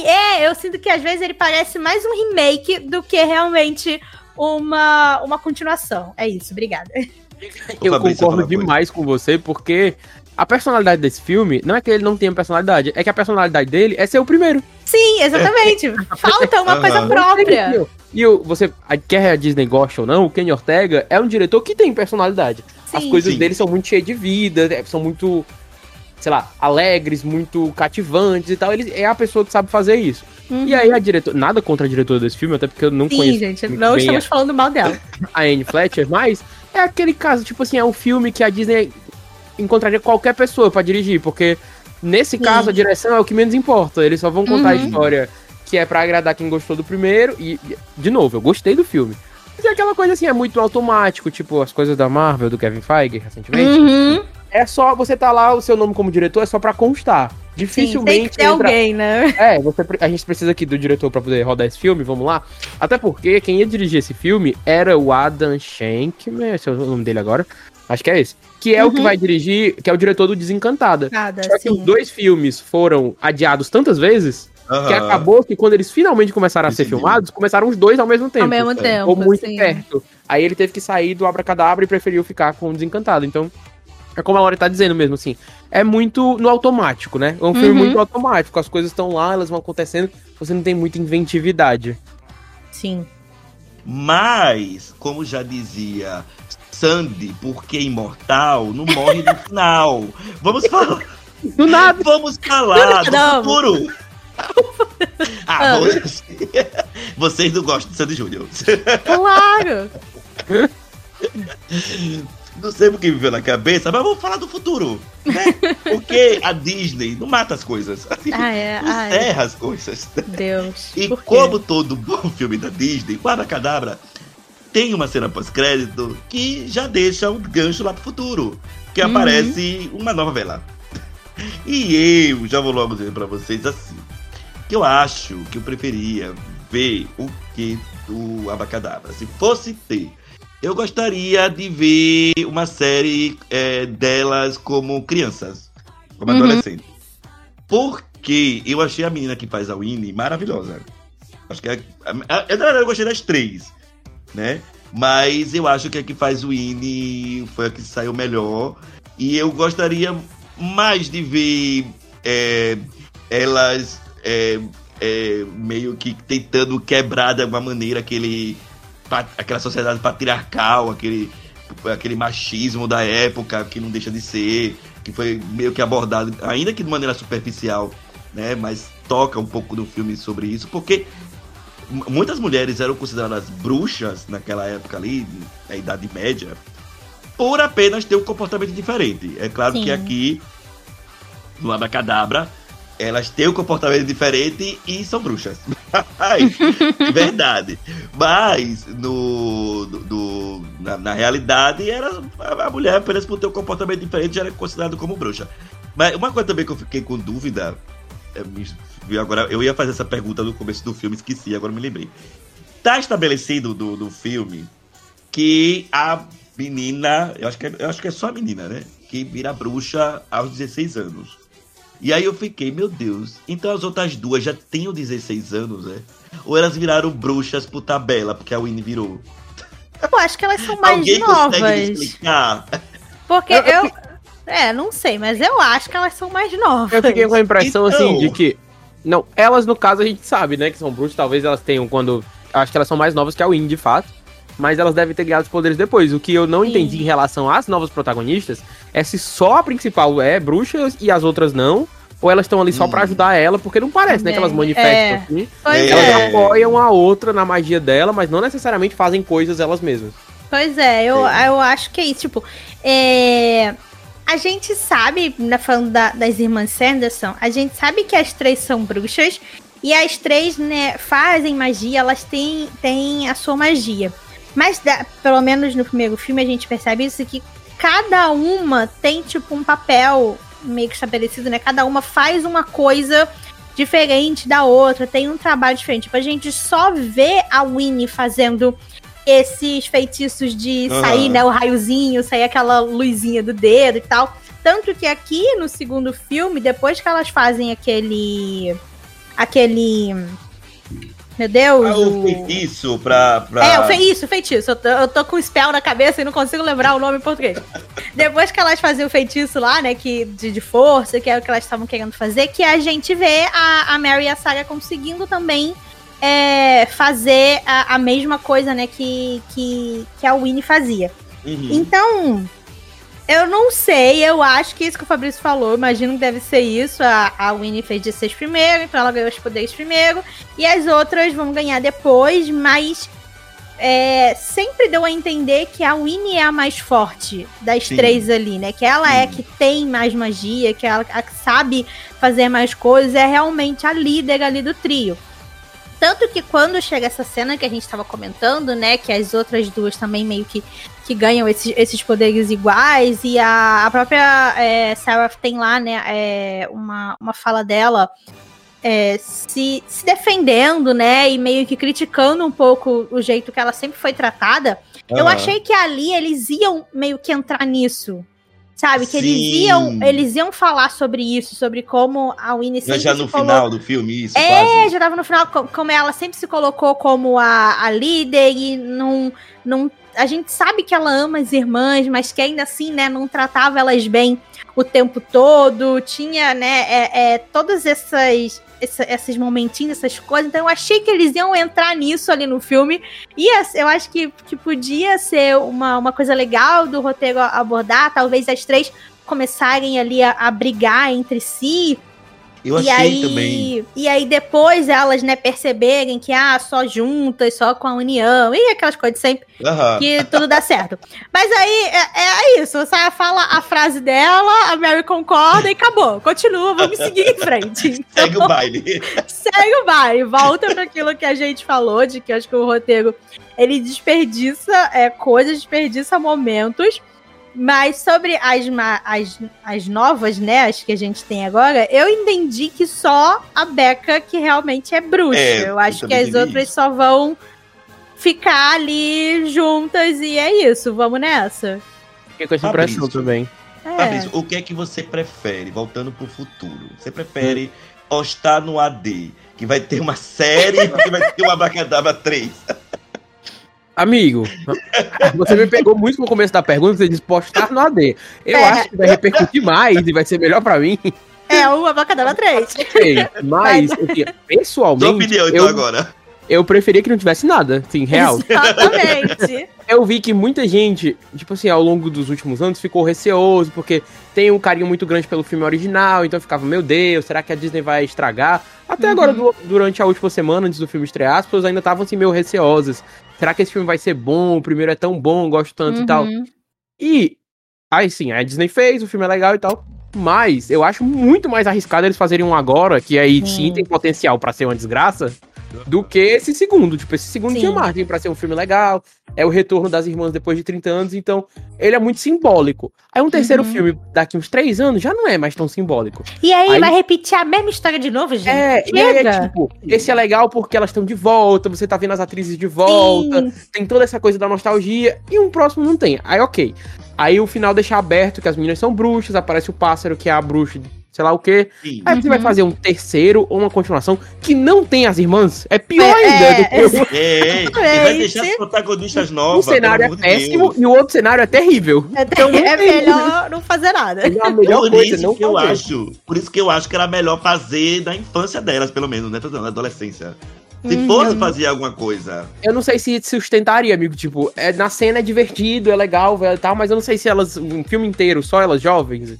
é, eu sinto que às vezes ele parece mais um remake do que realmente uma, uma continuação. É isso, obrigada.
Eu concordo demais com você, porque a personalidade desse filme não é que ele não tenha personalidade, é que a personalidade dele é ser o primeiro.
Sim, exatamente. Falta uma coisa própria.
E o, você, a- quer a Disney goste ou não, o Kenny Ortega é um diretor que tem personalidade. As
Sim.
coisas
Sim.
dele são muito cheias de vida, é, são muito, sei lá, alegres, muito cativantes e tal. Ele é a pessoa que sabe fazer isso.
Uhum.
E aí a diretora, nada contra a diretora desse filme, até porque eu não
Sim,
conheço
gente,
muito
não estamos falando mal dela.
a Anne Fletcher, mas é aquele caso, tipo assim, é um filme que a Disney encontraria qualquer pessoa pra dirigir, porque nesse
Sim.
caso a direção é o que menos importa. Eles só vão contar a
Uhum.
história que é pra agradar quem gostou do primeiro e, de novo, eu gostei do filme. Mas é aquela coisa assim, é muito automático, tipo as coisas da Marvel, do Kevin Feige, recentemente.
Uhum.
É só você tá lá, o seu nome como diretor é só pra constar.
Sim,
Dificilmente
tem que ter
entra-
alguém, né?
é, você, a gente precisa aqui do diretor pra poder rodar esse filme, vamos lá. Até porque quem ia dirigir esse filme era o Adam Shankman, esse é o nome dele agora. Acho que é esse. Que é o que
Uhum.
vai dirigir, que é o diretor do Desencantada.
Nada,
Só que os
sim.
dois filmes foram adiados tantas vezes que
Aham.
acabou que quando eles finalmente começaram a ser
Entendi.
filmados, começaram os dois ao mesmo tempo.
Ao mesmo
é.
tempo,
Ou muito
sim.
perto. Aí ele teve que sair do Abracadabra e preferiu ficar com o Desencantado. Então, é como a Laura tá dizendo mesmo, assim. É muito no automático, né? É um filme
Uhum.
muito automático. As coisas estão lá, elas vão acontecendo. Você não tem muita inventividade.
Sim.
Mas, como já dizia Sandy, porque imortal, não morre no final. Vamos falar.
Do nada.
Vamos falar do
Não.
futuro. Ah,
Ah.
vocês- vocês não gostam de Sandy Júnior.
Claro.
Não sei o que me veio na cabeça, mas vamos falar do futuro. Né? Porque a Disney não mata as coisas. Assim,
Ah, é.
não
Ai,
encerra as coisas.
Deus.
E como todo bom filme da Disney, o Abracadabra tem uma cena pós-crédito que já deixa um gancho lá pro futuro. Que
Uhum.
aparece uma nova vela. E eu já vou logo dizer pra vocês assim. Que eu acho que eu preferia ver o que do Abracadabra. Se fosse ter. Eu gostaria de ver uma série é, delas como crianças. Como
Uhum.
adolescentes. Porque eu achei a menina que faz a Winnie maravilhosa. Acho que é. a- a- eu gostei das três, né? Mas eu acho que a que faz o Winnie foi a que saiu melhor. E eu gostaria mais de ver é, elas é, é, meio que tentando quebrar de alguma maneira aquele, aquela sociedade patriarcal, aquele, aquele machismo da época que não deixa de ser, que foi meio que abordado, ainda que de maneira superficial, né? Mas toca um pouco no filme sobre isso, porque muitas mulheres eram consideradas bruxas naquela época ali, na Idade Média, por apenas ter um comportamento diferente. É claro
Sim.
que aqui, no Abracadabra, elas têm um comportamento diferente e são bruxas. Mas, verdade. Mas, no, no- na, na realidade, era, a mulher, apenas por ter um comportamento diferente, já era considerada como bruxa. Mas uma coisa também que eu fiquei com dúvida, agora, eu ia fazer essa pergunta no começo do filme, esqueci, agora me lembrei. Tá estabelecido do, do filme que a menina, eu acho que, é, eu acho que é só a menina, né? Que vira bruxa aos 16 anos. E aí eu fiquei, meu Deus, então as outras duas já tinham 16 anos, né? Ou elas viraram bruxas por tabela, porque a Winnie virou.
Eu acho que elas são mais
Alguém consegue me
novas.
explicar?
Porque
eu.
É, não sei, mas eu acho que elas são mais novas.
Eu fiquei com a impressão,
Então.
assim, de que. Não, elas, no caso, a gente sabe, né, que são bruxas, talvez elas tenham quando. Acho que elas são mais novas que a Winnie, de fato. Mas elas devem ter ganhado os poderes depois. O que eu não
Sim.
entendi em relação às novas protagonistas é se só a principal é bruxa e as outras não. Ou elas estão ali só
Hum.
pra ajudar ela, porque não parece, né? Que elas manifestam
É.
assim.
Pois.
Elas
é.
apoiam a outra na magia dela, mas não necessariamente fazem coisas elas mesmas.
Pois é, eu, eu acho que é isso. Tipo, é, a gente sabe, né, falando da- das irmãs Sanderson, a gente sabe que as três são bruxas e as três, né, fazem magia, elas têm, têm a sua magia. Mas, da- pelo menos no primeiro filme, a gente percebe isso que cada uma tem, tipo, um papel meio que estabelecido, né? Cada uma faz uma coisa diferente da outra, tem um trabalho diferente. Tipo, a gente só vê a Winnie fazendo esses feitiços de sair, né, o raiozinho, sair aquela luzinha do dedo e tal. Tanto que aqui no segundo filme, depois que elas fazem aquele. aquele. Meu Deus.
Ah, o feitiço pra. pra...
É, o fe isso, o feitiço. Eu tô, eu tô com o spell na cabeça e não consigo lembrar o nome em português. Depois que elas faziam o feitiço lá, né, que, de, de força, que é o que elas estavam querendo fazer, que a gente vê a, a Mary e a Sarah conseguindo também é, fazer a, a mesma coisa, né, que, que, que a Winnie fazia.
Uhum.
Então, eu não sei, eu acho que isso que o Fabrício falou, imagino que deve ser isso. A, a Winnie fez 16 primeiro, então ela ganhou os poderes primeiro, e as outras vão ganhar depois, mas é, sempre deu a entender que a Winnie é a mais forte das
Sim.
três ali, né? Que ela é
Sim.
que tem mais magia, que ela a que sabe fazer mais coisas, é realmente a líder ali do trio. Tanto que quando chega essa cena que a gente tava comentando, né? Que as outras duas também meio que, que ganham esses, esses poderes iguais. E a, a própria é, Sarah tem lá, né? é, uma, uma fala dela é, se, se defendendo, né? E meio que criticando um pouco o jeito que ela sempre foi tratada. Eu
Aham.
achei que ali eles iam meio que entrar nisso. Sabe? Que eles iam, eles iam falar sobre isso, sobre como a Winnie sempre
já
se
no
colocou-
final do filme, isso,
é,
quase.
já tava no final, co- como ela sempre se colocou como a, a líder e não, não. A gente sabe que ela ama as irmãs, mas que ainda assim, né, não tratava elas bem o tempo todo. Tinha, né, é, é, todas essas. Essa- esses momentinhos, essas coisas. Então eu achei que eles iam entrar nisso ali no filme. E as- eu acho que, que podia ser uma, uma coisa legal do roteiro abordar. Talvez as três começarem ali a, a brigar entre si
Eu
e
achei
aí,
também.
E aí depois elas, né, perceberem que, ah, só juntas, só com a união, e aquelas coisas sempre,
Aham.
que tudo dá certo. Mas aí, é, é isso, você fala a frase dela, a Mary concorda e acabou. Continua, vamos seguir em frente.
Segue o baile.
Segue o baile, volta para aquilo que a gente falou, de que acho que o roteiro, ele desperdiça é, coisas, desperdiça momentos, mas sobre as, as, as novas, né, as que a gente tem agora, eu entendi que só a Becca que realmente é bruxa.
É,
eu
eu
acho que
também
as outras
isso.
só vão ficar ali juntas e é isso, vamos nessa.
Fiquei com essa impressão também.
É.
Fabrício, o que é que você prefere, voltando pro futuro? Você prefere postar no AD, que vai ter uma série, que vai ter uma Abracadabra 3?
Amigo, você me pegou muito no começo da pergunta, você disse postar no AD. Eu
É.
acho que vai repercutir mais e vai ser melhor pra mim.
É uma Bacadabra 3.
Sei, Mas,
Sua
pessoalmente,
opinião, então,
eu,
agora.
eu preferia que não tivesse nada, assim, real.
Exatamente.
Eu vi que muita gente, tipo assim, ao longo dos últimos anos ficou receoso, porque tem um carinho muito grande pelo filme original, então ficava, meu Deus, será que a Disney vai estragar? Até
Uhum.
agora, du- durante a última semana, antes do filme estrear, as pessoas ainda estavam assim, meio receosas. Será que esse filme vai ser bom? O primeiro é tão bom, gosto tanto e tal.
Uhum.
E aí sim, a Disney fez, o filme é legal e tal. Mas eu acho muito mais arriscado eles fazerem um agora, que aí sim,
Hum.
tem potencial pra ser uma desgraça, do que esse segundo. Tipo, esse segundo
Sim.
tinha margem pra ser um filme legal. É o retorno das irmãs depois de 30 anos, então ele é muito simbólico. Aí um terceiro
Uhum.
filme daqui uns três anos já não é mais tão simbólico.
E aí,
Aí-
vai repetir a mesma história de novo, gente?
É, e aí é
Chega.
tipo, esse é legal porque elas estão de volta, você tá vendo as atrizes de volta,
Sim.
tem toda essa coisa da nostalgia, e um próximo não tem. Aí, ok. Aí o final deixa aberto que as meninas são bruxas, aparece o pássaro que é a bruxa, sei lá o quê.
Sim.
Aí você vai
Uhum.
fazer um terceiro ou uma continuação que não tem as irmãs. É pior
É,
ainda.
é,
do que o-
Ei, e vai deixar as protagonistas
um
novas.
cenário é péssimo
Deus.
e o outro cenário é terrível.
É,
Então, não
é melhor não fazer nada.
É a melhor
Por
coisa,
isso
não
que eu
fazer.
acho. Por isso que eu acho que era melhor fazer da infância delas, pelo menos, né? Da adolescência. Se
Uhum.
fosse fazer alguma coisa.
Eu não sei se sustentaria, amigo. Tipo, é, na cena é divertido, é legal velho, e tal, mas eu não sei se elas, um filme inteiro, só elas jovens.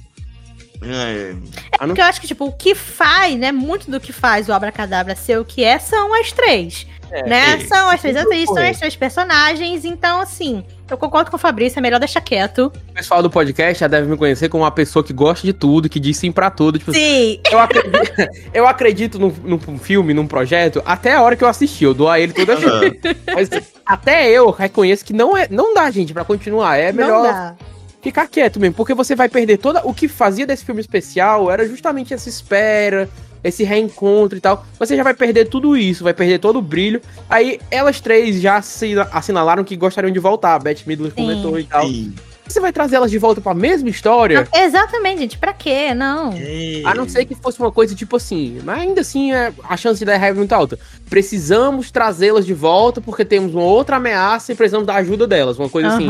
É,
Ah, não-
Porque eu acho que, tipo, o que faz, né? Muito do que faz o Abracadabra ser o que é são as três.
É,
né?
é.
São as três atrizes, são as três personagens. Então, assim, eu concordo com o Fabrício, é melhor deixar quieto.
O pessoal do podcast já deve me conhecer como uma pessoa que gosta de tudo, que diz sim pra tudo. Tipo,
Sim.
eu acredito, eu acredito num, num filme, num projeto, até a hora que eu assisti. Eu dou a ele toda vez.
aham.
Mas até eu reconheço que não é, não dá, gente, pra continuar. É
Não
melhor
dá.
Ficar quieto mesmo, porque você vai perder toda o que fazia desse filme especial, era justamente essa espera, esse reencontro e tal. Você já vai perder tudo isso, vai perder todo o brilho. Aí elas três já assina- assinalaram que gostariam de voltar, a Beth Midler
Sim.
comentou e tal.
Sim.
Você vai trazer elas de volta pra mesma história?
Exatamente, gente. Pra quê? Não.
É.
A não ser que fosse uma coisa tipo assim, mas ainda assim é, a chance de dar errado é muito alta. Precisamos trazê-las de volta porque temos uma outra ameaça e precisamos da ajuda delas. Uma coisa assim.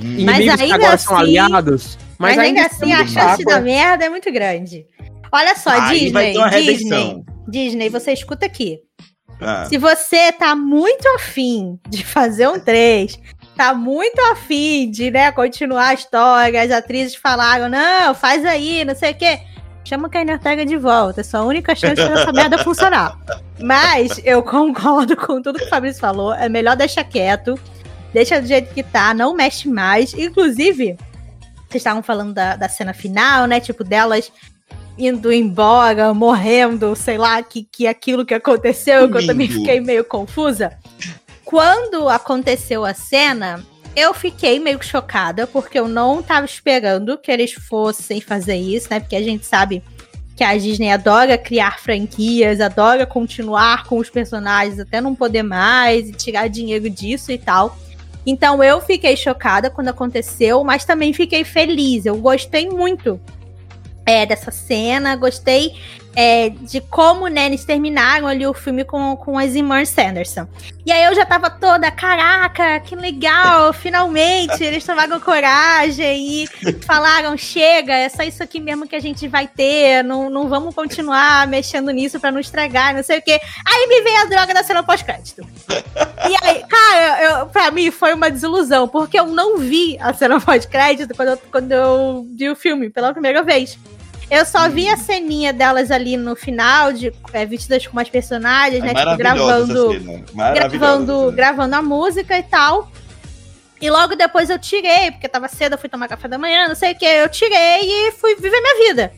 Que
ainda
agora são
assim-
aliados.
Mas, ainda assim, a chance
água.
dar merda é muito grande. Olha só,
Aí
Disney, Disney. Disney, você escuta aqui.
Ah,
Se você tá muito afim de fazer um 3, tá muito afim de, né, continuar a história, as atrizes falaram, não, faz aí, não sei o quê. Chama a Kenny Ortega de volta, é sua única chance de fazer essa merda funcionar. Mas eu concordo com tudo que o Fabrício falou, é melhor deixar quieto, deixa do jeito que tá, não mexe mais. Inclusive, vocês estavam falando da, da cena final, né, tipo, delas indo embora, morrendo, sei lá, que, que aquilo que aconteceu, que eu também fiquei meio confusa. Quando aconteceu a cena, eu fiquei meio chocada, porque eu não tava esperando que eles fossem fazer isso, né? Porque a gente sabe que a Disney adora criar franquias, adora continuar com os personagens até não poder mais e tirar dinheiro disso e tal. Então eu fiquei chocada quando aconteceu, mas também fiquei feliz. Eu gostei muito é, dessa cena, gostei é, de como né, eles terminaram ali o filme com, com as irmãs Sanderson. E aí eu já tava toda, caraca, que legal, finalmente eles tomaram coragem e falaram, chega, é só isso aqui mesmo que a gente vai ter, não, não vamos continuar mexendo nisso pra não estragar, não sei o quê. Aí me veio a droga da cena pós-crédito. E aí, cara, eu, pra mim foi uma desilusão, porque eu não vi a cena pós-crédito quando, quando eu vi o filme pela primeira vez. Eu só vi a ceninha delas ali no final, de é, vestidas com umas personagens,
é
né? Tipo, gravando.
Maravilhosa
gravando, gravando a música e tal. E logo depois eu tirei, porque tava cedo, eu fui tomar café da manhã, não sei o que. Eu tirei e fui viver minha vida.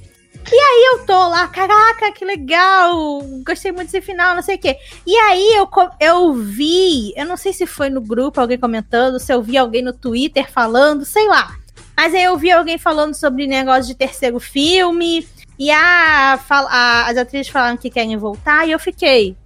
E aí eu tô lá, caraca, que legal, gostei muito desse final, não sei o quê. E aí eu, eu vi, eu não sei se foi no grupo alguém comentando, se eu vi alguém no Twitter falando, sei lá. Mas aí eu vi alguém falando sobre negócio de terceiro filme, e a, a- as atrizes falaram que querem voltar, e eu fiquei.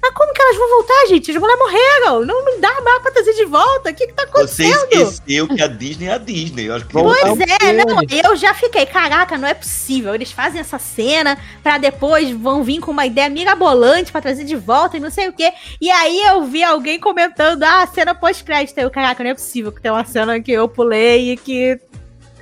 Mas como que elas vão voltar, gente? As mulheres morreram. Não me dá mais pra trazer de volta. O que que tá
Você
acontecendo?
esqueceu que a Disney é a Disney. Eu acho que
Pois
Então,
é, não, eu já fiquei, caraca, não é possível. Eles fazem essa cena pra depois vão vir com uma ideia mirabolante pra trazer de volta e não sei o quê. E aí eu vi alguém comentando, ah, cena pós-crédito. Eu, caraca, não é possível que tem uma cena que eu pulei e que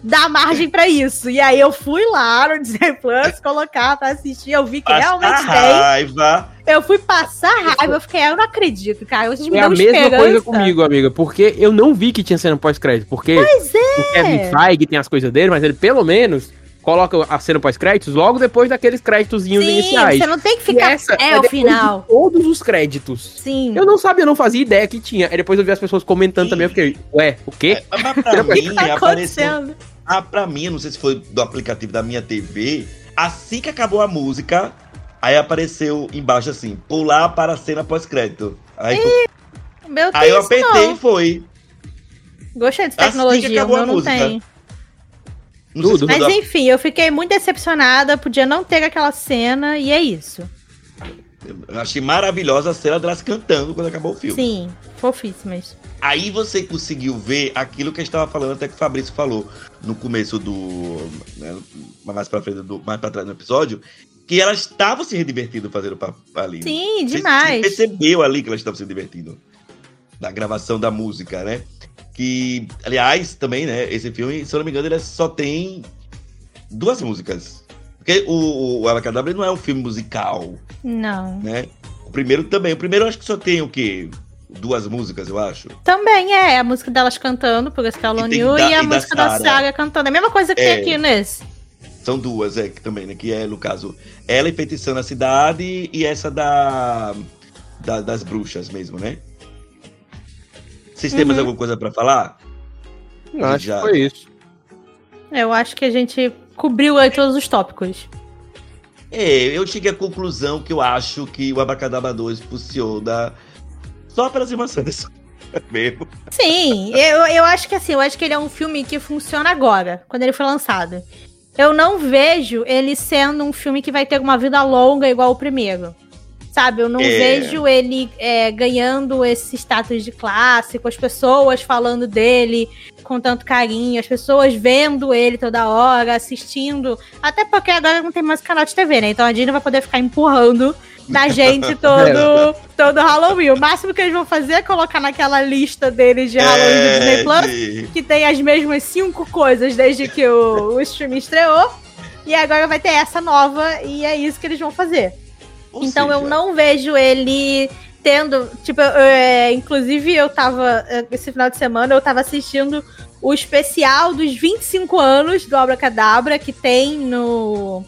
dá margem pra isso. E aí eu fui lá no Disney Plus colocar pra assistir, eu vi que
Passa
realmente tem.
raiva.
Eu fui passar raiva, eu fiquei, eu não acredito, cara. Vocês me
É a mesma
esperança.
coisa comigo, amiga, porque eu não vi que tinha cena pós-crédito, porque
Pois é.
o Kevin Feige tem as coisas dele, mas ele pelo menos coloca a cena pós-créditos logo depois daqueles créditozinhos
Sim,
iniciais.
você não tem que ficar.
essa
É, o
depois de
final.
Todos os créditos.
Sim.
Eu não sabia, eu não fazia ideia que tinha. Aí depois eu vi as pessoas comentando
Sim.
também, eu fiquei, ué, o quê?
Mas pra
O que
mim,
tá
apareceu. Ah, pra mim, não sei se foi do aplicativo da minha TV, assim que acabou a música, aí apareceu embaixo assim, pular para a cena pós-crédito. Aí,
Meu
aí eu apertei e
não.
foi.
Gostei de
Assim que
tecnologia,
acabou a
não
música.
tem.
Não
Tudo.
Mas enfim, eu fiquei muito decepcionada, podia não ter aquela cena, e é isso.
Eu achei maravilhosa a cena delas cantando quando acabou o filme.
Sim, fofíssimas.
Aí você conseguiu ver aquilo que a gente estava falando, até que o Fabrício falou no começo do. né, mais pra frente, do, mais pra trás no episódio, que elas estavam se divertindo fazendo ali.
Sim, demais.
Você percebeu ali que elas estavam se divertindo. Da gravação da música, né? Que, aliás, também, né? Esse filme, se eu não me engano, ele só tem duas músicas. Porque o, o Alacadabra não é um filme musical,
Não.
né? O primeiro também. O primeiro eu acho que só tem o quê? Duas músicas, eu acho.
Também é a música delas cantando, por esse Calon
E da-
e a
e
música da
Sarah.
Saga cantando. É a mesma coisa que
É.
tem aqui nesse.
São duas, é, que também, né? Que é, no caso, ela enfeitiçando a cidade e essa da, da- das bruxas mesmo, né? Vocês têm mais
Uhum.
alguma coisa pra falar?
Eu acho
Já.
que foi isso.
Eu acho que a gente cobriu aí todos os tópicos.
É, eu cheguei à conclusão que eu acho que o Abracadabra 2 funciona só pelas irmãs mesmo.
Sim, eu, eu acho que assim, eu acho que ele é um filme que funciona agora, quando ele foi lançado. Eu não vejo ele sendo um filme que vai ter uma vida longa igual o primeiro. Sabe, eu não
É.
vejo ele é, ganhando esse status de clássico, as pessoas falando dele com tanto carinho, as pessoas vendo ele toda hora, assistindo. Até porque agora não tem mais canal de TV, né? Então a Disney vai poder ficar empurrando na gente todo, todo Halloween. O máximo que eles vão fazer é colocar naquela lista deles de Halloween do Disney Plus
de-
que tem as mesmas cinco coisas desde que o, o stream estreou. E agora vai ter essa nova, e é isso que eles vão fazer.
Ou
então eu
seja,
não vejo ele tendo. Tipo, eu- é, inclusive eu tava. é, Esse final de semana eu tava assistindo o especial dos 25 anos do Abracadabra que tem no.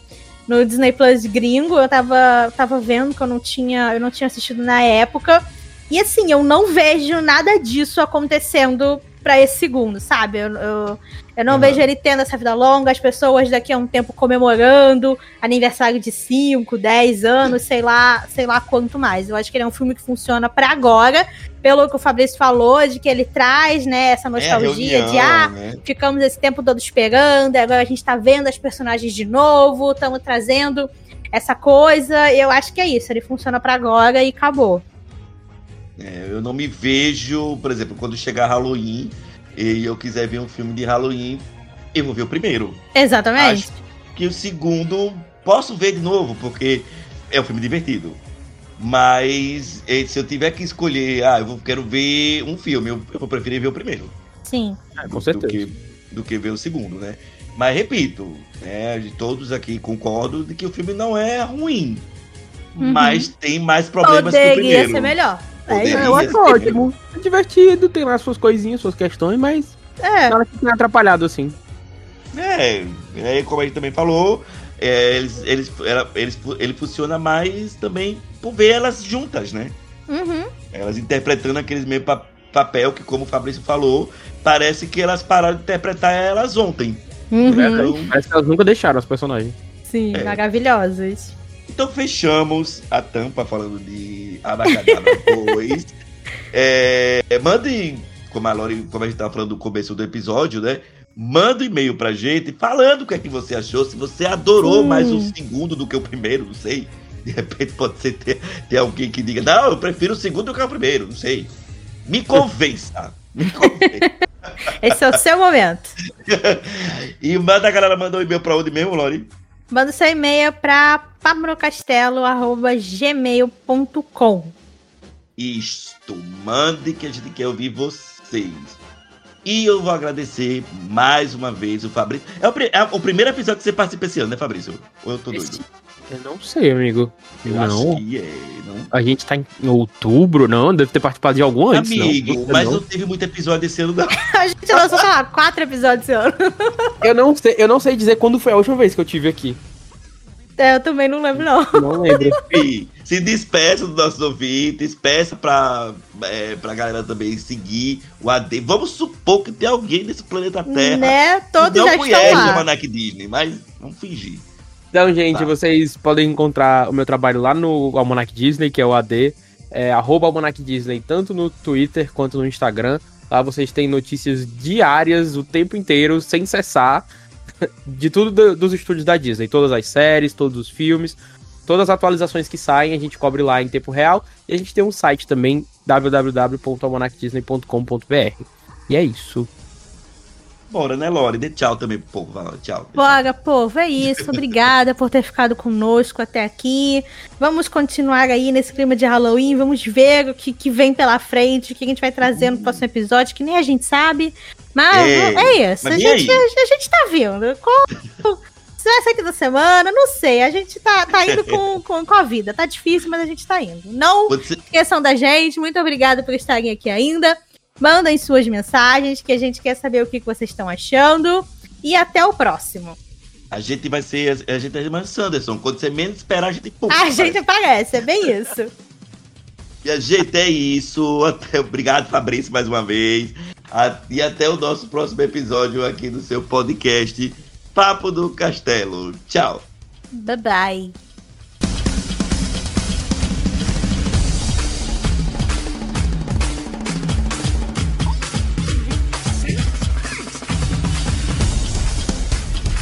No Disney Plus gringo, eu tava, tava vendo que eu não tinha, eu não tinha assistido na época. E assim, eu não vejo nada disso acontecendo pra esse segundo, sabe? Eu, eu, eu não
Uhum.
vejo ele tendo essa vida longa, as pessoas daqui a um tempo comemorando aniversário de 5, 10 anos, sei lá, sei lá quanto mais. Eu acho que ele é um filme que funciona pra agora, pelo que o Fabrício falou, de que ele traz, né, essa
é
nostalgia
reunião,
de ah,
né?
ficamos esse tempo todo esperando, agora a gente tá vendo as personagens de novo, estamos trazendo essa coisa. Eu acho que é isso, ele funciona pra agora e acabou.
É, eu não me vejo, por exemplo, quando chegar Halloween e eu quiser ver um filme de Halloween, eu vou ver o primeiro.
Exatamente.
Acho que o segundo posso ver de novo, porque é um filme divertido. Mas eh, se eu tiver que escolher, ah, eu vou- quero ver um filme, eu, eu vou preferir ver o primeiro.
Sim.
É, com
do
certeza.
que, do que ver o segundo, né? Mas repito, né, de todos aqui concordo de que o filme não é ruim.
Uhum.
Mas tem mais problemas que o
Poderia
primeiro.
ser melhor. É.
É, eu acho ótimo. É divertido, tem lá suas coisinhas, suas questões, mas
é.
nada que tenha atrapalhado assim.
É, é, como a gente também falou, é, eles, eles, ela- eles, ele funciona mais também por ver elas juntas, né?
Uhum.
Elas interpretando aqueles mesmo pa- papel que, como o Fabrício falou, parece que elas pararam de interpretar elas ontem.
Uhum.
Então,
Parece que elas nunca deixaram os personagens.
Sim,
É.
maravilhosas.
então fechamos a tampa falando de Abacadabra 2. É, mandem, como a Lori, como a gente tava falando no começo do episódio, né? Manda um e-mail pra gente falando o que é que você achou, se você adorou
Sim.
mais o segundo do que o primeiro, não sei. De repente pode ser ter, ter alguém que diga, não, eu prefiro o segundo do que o primeiro, não sei. Me convença. Me convença.
Esse é o seu momento.
e manda a galera mandar um e-mail pra onde mesmo, Lori?
Manda seu e-mail para pabrocastelo.gmail.com.
Isto, mande que a gente quer ouvir vocês. E eu vou agradecer mais uma vez o Fabrício. É o, é o primeiro episódio que você participa esse ano, né, Fabrício? Ou eu tô doido?
Eu não sei, amigo.
Eu
não.
acho que é, não.
A gente tá em outubro, não? Deve ter participado de algum antes,
Amigo,
não.
mas
não.
não teve muito episódio esse ano, não.
A gente lançou, sei lá, quatro episódios esse ano.
Eu não sei, eu não sei dizer quando foi a última vez que eu tive aqui.
É, eu também não lembro, não.
Não lembro.
Se despeça dos nossos ouvintes, peça pra, é, pra galera também seguir o AD. Vamos supor que tem alguém nesse planeta Terra
né?
que
Todos
não
já
conhece
estão
o
lá.
Almanac Disney, mas vamos fingir.
Então, gente,
Tá.
vocês podem encontrar o meu trabalho lá no Almanac Disney, que é o AD, é, arroba Almanac Disney, tanto no Twitter quanto no Instagram. Lá vocês têm notícias diárias, o tempo inteiro, sem cessar, de tudo do- dos estúdios da Disney. Todas as séries, todos os filmes, todas as atualizações que saem, a gente cobre lá em tempo real. E a gente tem um site também, www.almanacdisney.com.br. E é isso.
Bora, né, Lore? Dê tchau também pro povo. Vai tchau.
Bora, povo, é isso. Obrigada por ter ficado conosco até aqui. Vamos continuar aí nesse clima de Halloween. Vamos ver o que, que vem pela frente, o que a gente vai trazer no próximo episódio, que nem a gente sabe. Mas
É,
é, isso.
mas
A gente, a, a gente tá vindo. Com, se vai sair da semana, não sei. A gente tá, tá indo com, com, com a vida. Tá difícil, mas a gente tá indo. Não
Você-
esqueçam da gente. Muito obrigada por estarem aqui ainda. Mandem suas mensagens, que a gente quer saber o que vocês estão achando. E até o próximo.
A gente vai ser. A gente é mais Sanderson. Quando você menos esperar, a gente. pum,
A
aparece.
gente aparece, é bem isso.
E a gente é isso. Até, obrigado, Fabrício, mais uma vez. A- e até o nosso próximo episódio aqui do seu podcast Papo do Castelo. Tchau.
Bye bye.